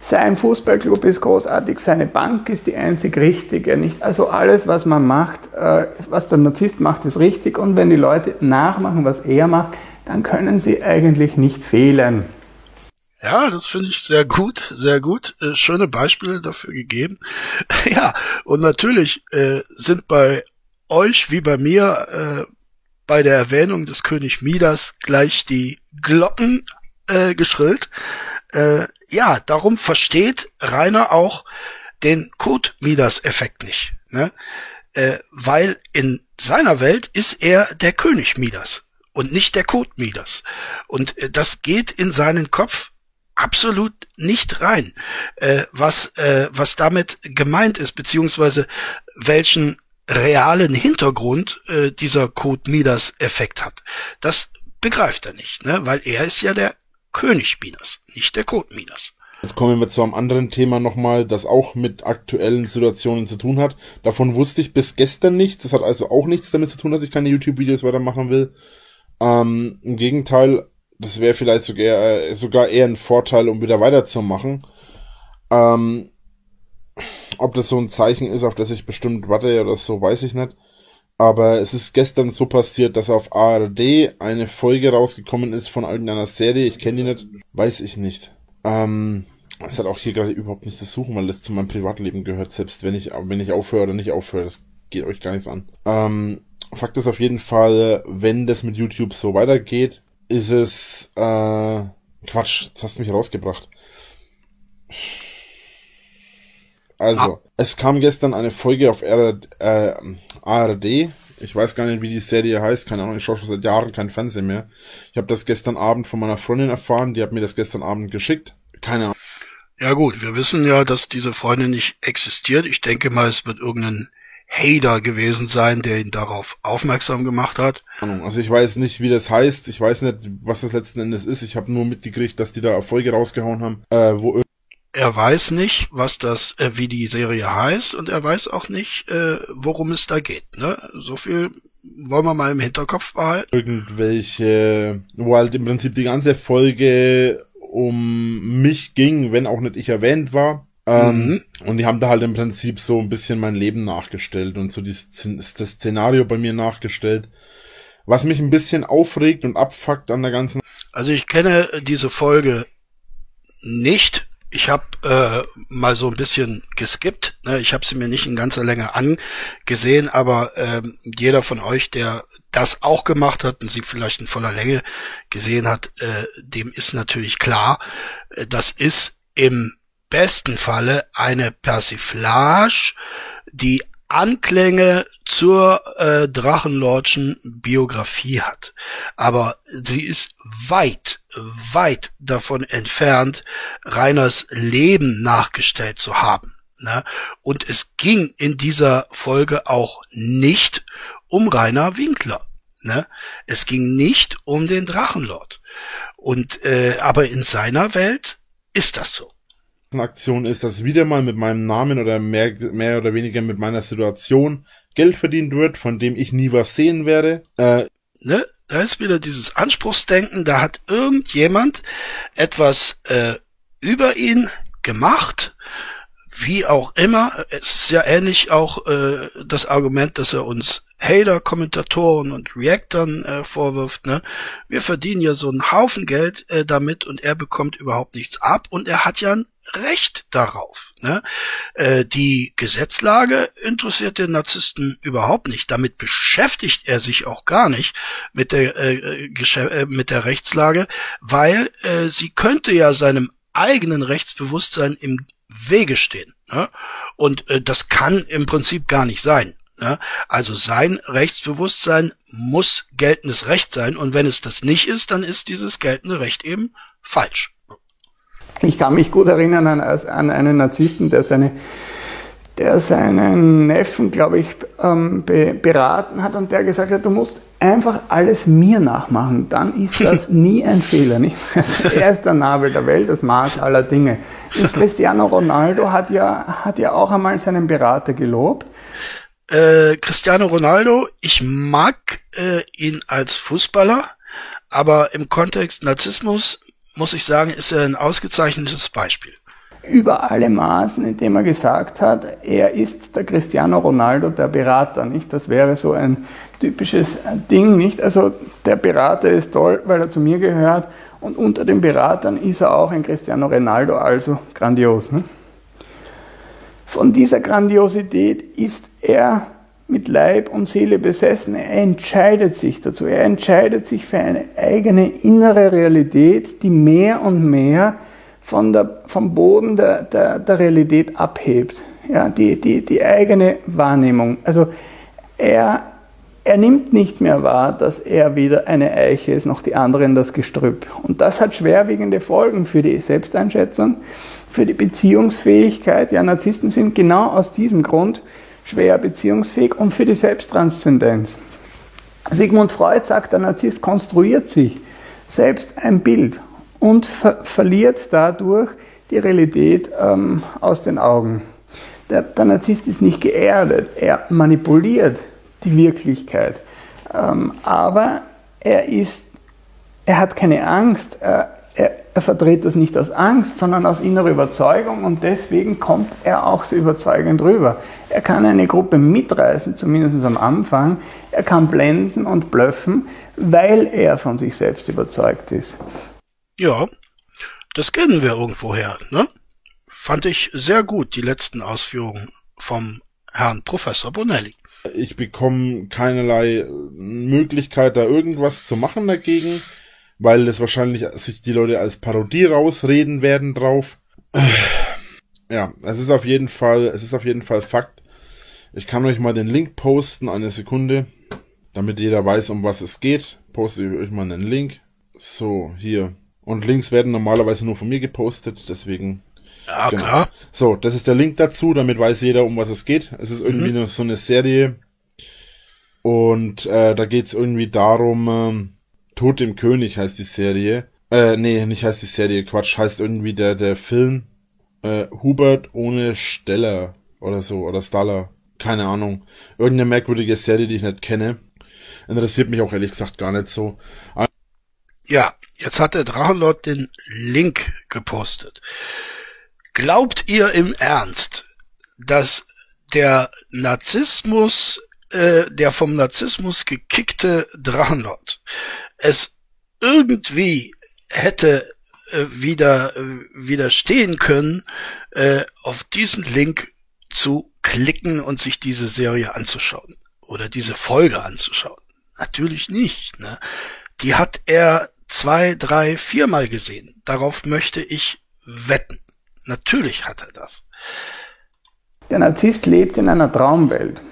Sein Fußballclub ist großartig, seine Bank ist die einzig richtige. Nicht? Also alles, was man macht, äh, was der Narzisst macht, ist richtig. Und wenn die Leute nachmachen, was er macht, dann können sie eigentlich nicht fehlen. Ja, das finde ich sehr gut, sehr gut. Äh, schöne Beispiele dafür gegeben. ja, und natürlich äh, sind bei euch wie bei mir äh, bei der Erwähnung des König Midas gleich die Glocken äh, geschrillt. Äh, ja, darum versteht Rainer auch den Code-Midas-Effekt nicht. Ne? Äh, weil in seiner Welt ist er der König Midas und nicht der Code Midas. Und äh, das geht in seinen Kopf absolut nicht rein, äh, was, äh, was damit gemeint ist, beziehungsweise welchen realen Hintergrund äh, dieser Code Midas Effekt hat. Das begreift er nicht, ne? weil er ist ja der König Midas, nicht der Code Midas. Jetzt kommen wir zu einem anderen Thema nochmal, das auch mit aktuellen Situationen zu tun hat. Davon wusste ich bis gestern nichts. Das hat also auch nichts damit zu tun, dass ich keine YouTube-Videos weitermachen will. Ähm, Im Gegenteil, das wäre vielleicht sogar, äh, sogar eher ein Vorteil, um wieder weiterzumachen. Ähm, ob das so ein Zeichen ist, auf das ich bestimmt warte oder so, weiß ich nicht. Aber es ist gestern so passiert, dass auf ARD eine Folge rausgekommen ist von irgendeiner Serie. Ich kenne die nicht, weiß ich nicht. Ähm, es hat auch hier gerade überhaupt nichts zu suchen, weil das zu meinem Privatleben gehört, selbst wenn ich, wenn ich aufhöre oder nicht aufhöre, das geht euch gar nichts an. Ähm, Fakt ist auf jeden Fall, wenn das mit YouTube so weitergeht, ist es, äh, Quatsch, das hast du mich rausgebracht. Also, ah. es kam gestern eine Folge auf RD, äh, ARD. Ich weiß gar nicht, wie die Serie heißt. Keine Ahnung, ich schaue schon seit Jahren kein Fernsehen mehr. Ich habe das gestern Abend von meiner Freundin erfahren. Die hat mir das gestern Abend geschickt. Keine Ahnung. Ja gut, wir wissen ja, dass diese Freundin nicht existiert. Ich denke mal, es wird irgendein Hader gewesen sein, der ihn darauf aufmerksam gemacht hat. Also ich weiß nicht, wie das heißt. Ich weiß nicht, was das letzten Endes ist. Ich habe nur mitgekriegt, dass die da Erfolge rausgehauen haben, äh, wo er weiß nicht, was das, äh, wie die Serie heißt, und er weiß auch nicht, äh, worum es da geht. Ne? So viel wollen wir mal im Hinterkopf behalten. Irgendwelche, wo halt im Prinzip die ganze Folge um mich ging, wenn auch nicht ich erwähnt war. Ähm, mhm. Und die haben da halt im Prinzip so ein bisschen mein Leben nachgestellt und so die, das Szenario bei mir nachgestellt. Was mich ein bisschen aufregt und abfuckt an der ganzen. Also ich kenne diese Folge nicht. Ich habe äh, mal so ein bisschen geskippt. Ne? Ich habe sie mir nicht in ganzer Länge angesehen, aber äh, jeder von euch, der das auch gemacht hat und sie vielleicht in voller Länge gesehen hat, äh, dem ist natürlich klar, äh, das ist im besten Falle eine Persiflage, die Anklänge zur äh, Drachenlordschen Biografie hat. Aber sie ist weit, weit davon entfernt, Reiners Leben nachgestellt zu haben. Ne? Und es ging in dieser Folge auch nicht um Rainer Winkler. Ne? Es ging nicht um den Drachenlord. Und äh, aber in seiner Welt ist das so. Aktion ist, dass wieder mal mit meinem Namen oder mehr, mehr oder weniger mit meiner Situation Geld verdient wird, von dem ich nie was sehen werde. Äh, ne? Da ist wieder dieses Anspruchsdenken, da hat irgendjemand etwas äh, über ihn gemacht, wie auch immer. Es ist ja ähnlich auch äh, das Argument, dass er uns Hater, Kommentatoren und Reactern äh, vorwirft. Ne? Wir verdienen ja so einen Haufen Geld äh, damit und er bekommt überhaupt nichts ab und er hat ja ein Recht darauf. Ne? Äh, die Gesetzlage interessiert den Narzissten überhaupt nicht. Damit beschäftigt er sich auch gar nicht mit der, äh, äh, mit der Rechtslage, weil äh, sie könnte ja seinem eigenen Rechtsbewusstsein im Wege stehen. Ne? Und äh, das kann im Prinzip gar nicht sein. Ne? Also sein Rechtsbewusstsein muss geltendes Recht sein und wenn es das nicht ist, dann ist dieses geltende Recht eben falsch. Ich kann mich gut erinnern an, an einen Narzissten, der seine der seinen Neffen, glaube ich, ähm, be beraten hat und der gesagt hat, du musst einfach alles mir nachmachen, dann ist das nie ein Fehler. Nicht? Also er ist der Nabel der Welt, das Maß aller Dinge. Und Cristiano Ronaldo hat ja, hat ja auch einmal seinen Berater gelobt. Äh, Cristiano Ronaldo, ich mag äh, ihn als Fußballer, aber im Kontext Narzissmus muss ich sagen, ist er ein ausgezeichnetes Beispiel über alle Maßen, indem er gesagt hat, er ist der Cristiano Ronaldo der Berater, nicht? Das wäre so ein typisches Ding, nicht? Also der Berater ist toll, weil er zu mir gehört und unter den Beratern ist er auch ein Cristiano Ronaldo, also grandios. Ne? Von dieser Grandiosität ist er mit Leib und Seele besessen. Er entscheidet sich dazu. Er entscheidet sich für eine eigene innere Realität, die mehr und mehr von der, vom Boden der, der, der Realität abhebt. Ja, die, die, die eigene Wahrnehmung. Also er, er nimmt nicht mehr wahr, dass er weder eine Eiche ist, noch die anderen das Gestrüpp. Und das hat schwerwiegende Folgen für die Selbsteinschätzung, für die Beziehungsfähigkeit. Ja, Narzissten sind genau aus diesem Grund schwer beziehungsfähig und für die Selbsttranszendenz. Sigmund Freud sagt, der Narzisst konstruiert sich selbst ein Bild und ver verliert dadurch die Realität ähm, aus den Augen. Der, der, Narzisst ist nicht geerdet, er manipuliert die Wirklichkeit, ähm, aber er ist, er hat keine Angst, er, er, er verdreht das nicht aus Angst, sondern aus innerer Überzeugung und deswegen kommt er auch so überzeugend rüber. Er kann eine Gruppe mitreißen, zumindest am Anfang. Er kann blenden und blöffen, weil er von sich selbst überzeugt ist. Ja, das kennen wir irgendwoher, ne? Fand ich sehr gut, die letzten Ausführungen vom Herrn Professor Bonelli. Ich bekomme keinerlei Möglichkeit, da irgendwas zu machen dagegen, weil es wahrscheinlich sich die Leute als Parodie rausreden werden drauf. Ja, es ist auf jeden Fall, es ist auf jeden Fall Fakt. Ich kann euch mal den Link posten, eine Sekunde, damit jeder weiß, um was es geht. Poste ich euch mal einen Link. So, hier. Und Links werden normalerweise nur von mir gepostet, deswegen. Ja, genau. klar. So, das ist der Link dazu, damit weiß jeder, um was es geht. Es ist irgendwie mhm. nur so eine Serie. Und äh, da geht's irgendwie darum, ähm, Tod dem König heißt die Serie. Äh, nee, nicht heißt die Serie, Quatsch, heißt irgendwie der, der Film äh, Hubert ohne Steller oder so, oder Staller. Keine Ahnung. Irgendeine merkwürdige Serie, die ich nicht kenne. Interessiert mich auch ehrlich gesagt gar nicht so. Ja, jetzt hat der Drachenlord den Link gepostet. Glaubt ihr im Ernst, dass der Narzissmus, äh, der vom Narzissmus gekickte Drachenlord es irgendwie hätte äh, wieder äh, widerstehen können, äh, auf diesen Link zu klicken und sich diese Serie anzuschauen oder diese Folge anzuschauen? Natürlich nicht. Ne? Die hat er zwei, drei, viermal gesehen. Darauf möchte ich wetten. Natürlich hat er das. Der Narzisst lebt in einer Traumwelt.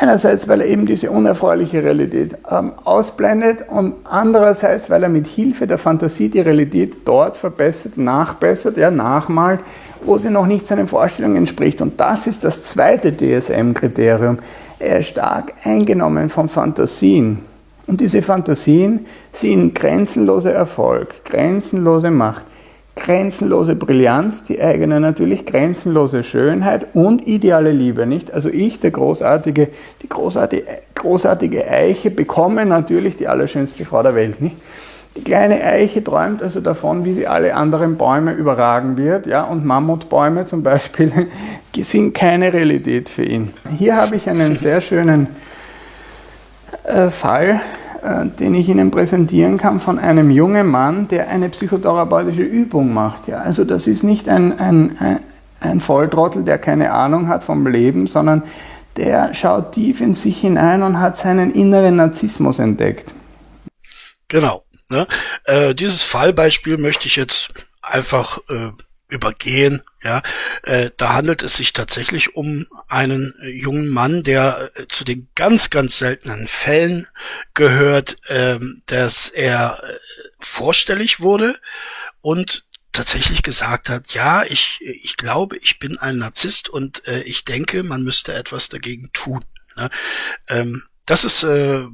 Einerseits, weil er eben diese unerfreuliche Realität ähm, ausblendet und andererseits, weil er mit Hilfe der Fantasie die Realität dort verbessert, nachbessert, ja, nachmalt, wo sie noch nicht seinen Vorstellungen entspricht. Und das ist das zweite DSM-Kriterium. Er ist stark eingenommen von Fantasien. Und diese Fantasien sind grenzenloser Erfolg, grenzenlose Macht, grenzenlose Brillanz, die eigene natürlich, grenzenlose Schönheit und ideale Liebe, nicht? Also ich, der großartige, die großartige, großartige Eiche bekomme natürlich die allerschönste Frau der Welt, nicht? Die kleine Eiche träumt also davon, wie sie alle anderen Bäume überragen wird, ja, und Mammutbäume zum Beispiel sind keine Realität für ihn. Hier habe ich einen sehr schönen äh, Fall, den ich Ihnen präsentieren kann von einem jungen Mann, der eine psychotherapeutische Übung macht. Ja, also das ist nicht ein, ein, ein, ein Volltrottel, der keine Ahnung hat vom Leben, sondern der schaut tief in sich hinein und hat seinen inneren Narzissmus entdeckt. Genau. Ne? Äh, dieses Fallbeispiel möchte ich jetzt einfach äh, übergehen. Ja, äh, da handelt es sich tatsächlich um einen äh, jungen Mann, der äh, zu den ganz, ganz seltenen Fällen gehört, äh, dass er äh, vorstellig wurde und tatsächlich gesagt hat, ja, ich, ich glaube, ich bin ein Narzisst und äh, ich denke, man müsste etwas dagegen tun. Ne? Ähm, das ist äh,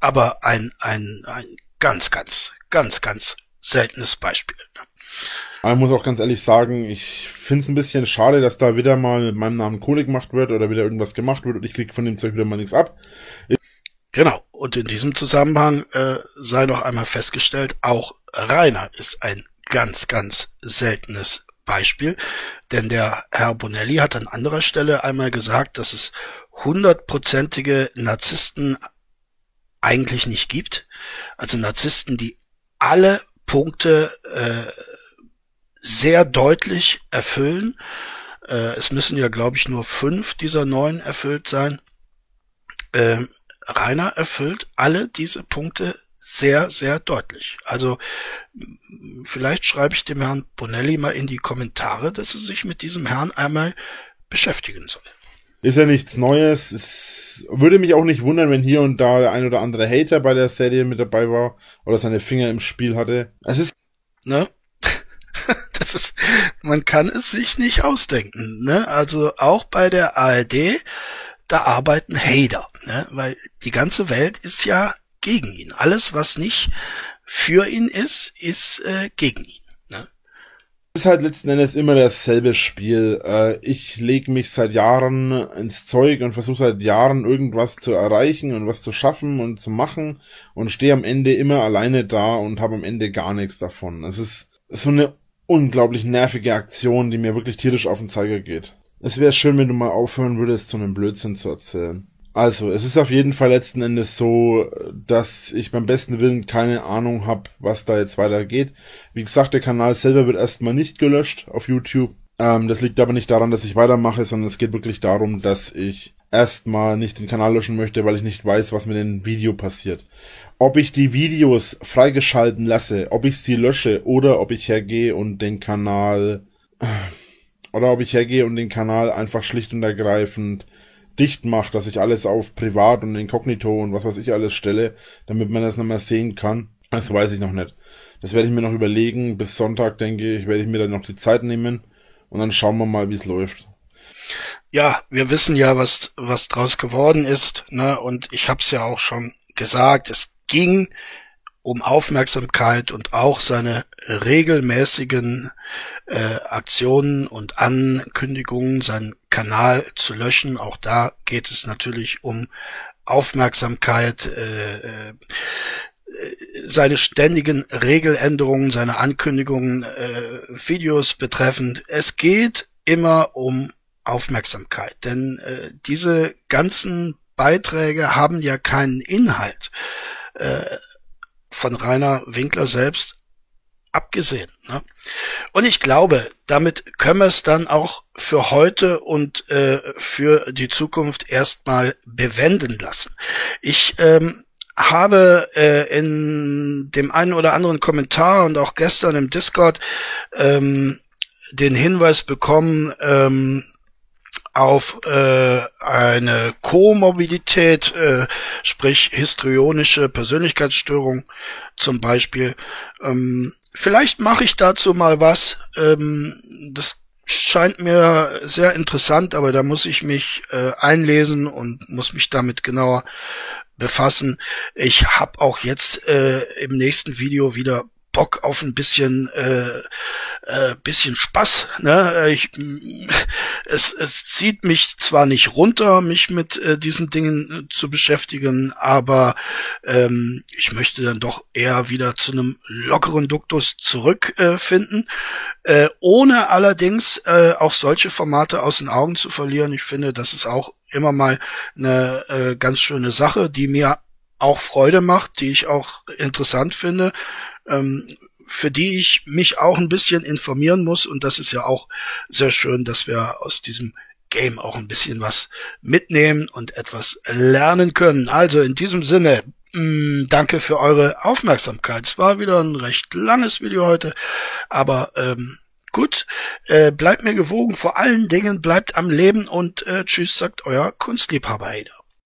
aber ein, ein, ein ganz, ganz, ganz, ganz seltenes Beispiel. Ne? Ich muss auch ganz ehrlich sagen, ich finde es ein bisschen schade, dass da wieder mal mit meinem Namen Kohle gemacht wird oder wieder irgendwas gemacht wird und ich krieg von dem Zeug wieder mal nichts ab. Genau. Und in diesem Zusammenhang äh, sei noch einmal festgestellt, auch Rainer ist ein ganz, ganz seltenes Beispiel, denn der Herr Bonelli hat an anderer Stelle einmal gesagt, dass es hundertprozentige Narzissten eigentlich nicht gibt. Also Narzissten, die alle Punkte äh, sehr deutlich erfüllen. Äh, es müssen ja, glaube ich, nur fünf dieser neun erfüllt sein. Äh, Rainer erfüllt alle diese Punkte sehr, sehr deutlich. Also vielleicht schreibe ich dem Herrn Bonelli mal in die Kommentare, dass er sich mit diesem Herrn einmal beschäftigen soll. Ist ja nichts Neues. Es würde mich auch nicht wundern, wenn hier und da der ein oder andere Hater bei der Serie mit dabei war oder seine Finger im Spiel hatte. Es ist. Ne? Man kann es sich nicht ausdenken. Ne? Also auch bei der ARD, da arbeiten Hater, ne? weil die ganze Welt ist ja gegen ihn. Alles, was nicht für ihn ist, ist äh, gegen ihn. Ne? Es ist halt letzten Endes immer dasselbe Spiel. Äh, ich lege mich seit Jahren ins Zeug und versuche seit Jahren irgendwas zu erreichen und was zu schaffen und zu machen und stehe am Ende immer alleine da und habe am Ende gar nichts davon. Es ist so eine unglaublich nervige Aktion, die mir wirklich tierisch auf den Zeiger geht. Es wäre schön, wenn du mal aufhören würdest, so einen Blödsinn zu erzählen. Also, es ist auf jeden Fall letzten Endes so, dass ich beim besten Willen keine Ahnung habe, was da jetzt weitergeht. Wie gesagt, der Kanal selber wird erstmal nicht gelöscht auf YouTube. Ähm, das liegt aber nicht daran, dass ich weitermache, sondern es geht wirklich darum, dass ich erstmal nicht den Kanal löschen möchte, weil ich nicht weiß, was mit dem Video passiert ob ich die Videos freigeschalten lasse, ob ich sie lösche oder ob ich hergehe und den Kanal oder ob ich hergehe und den Kanal einfach schlicht und ergreifend dicht mache, dass ich alles auf privat und inkognito und was weiß ich alles stelle, damit man das nicht mehr sehen kann. Das weiß ich noch nicht. Das werde ich mir noch überlegen. Bis Sonntag, denke ich, werde ich mir dann noch die Zeit nehmen und dann schauen wir mal, wie es läuft. Ja, wir wissen ja, was was draus geworden ist, ne? Und ich habe es ja auch schon gesagt. Es ging um Aufmerksamkeit und auch seine regelmäßigen äh, Aktionen und Ankündigungen, seinen Kanal zu löschen. Auch da geht es natürlich um Aufmerksamkeit, äh, äh, seine ständigen Regeländerungen, seine Ankündigungen, äh, Videos betreffend. Es geht immer um Aufmerksamkeit, denn äh, diese ganzen Beiträge haben ja keinen Inhalt äh, von Rainer Winkler selbst abgesehen. Ne? Und ich glaube, damit können wir es dann auch für heute und äh, für die Zukunft erstmal bewenden lassen. Ich ähm, habe äh, in dem einen oder anderen Kommentar und auch gestern im Discord ähm, den Hinweis bekommen, ähm, auf äh, eine Komorbidität, äh, sprich histrionische Persönlichkeitsstörung zum Beispiel. Ähm, vielleicht mache ich dazu mal was. Ähm, das scheint mir sehr interessant, aber da muss ich mich äh, einlesen und muss mich damit genauer befassen. Ich habe auch jetzt äh, im nächsten Video wieder Bock auf ein bisschen äh, äh, bisschen Spaß. Ne? Ich es, es zieht mich zwar nicht runter, mich mit äh, diesen Dingen äh, zu beschäftigen, aber ähm, ich möchte dann doch eher wieder zu einem lockeren Duktus zurückfinden, äh, äh, ohne allerdings äh, auch solche Formate aus den Augen zu verlieren. Ich finde, das ist auch immer mal eine äh, ganz schöne Sache, die mir auch Freude macht, die ich auch interessant finde. Ähm, für die ich mich auch ein bisschen informieren muss. Und das ist ja auch sehr schön, dass wir aus diesem Game auch ein bisschen was mitnehmen und etwas lernen können. Also in diesem Sinne, mh, mm, danke für eure Aufmerksamkeit. Es war wieder ein recht langes Video heute, aber ähm, gut, äh, bleibt mir gewogen. Vor allen Dingen bleibt am Leben und äh, tschüss, sagt euer Kunstliebhaber Eder.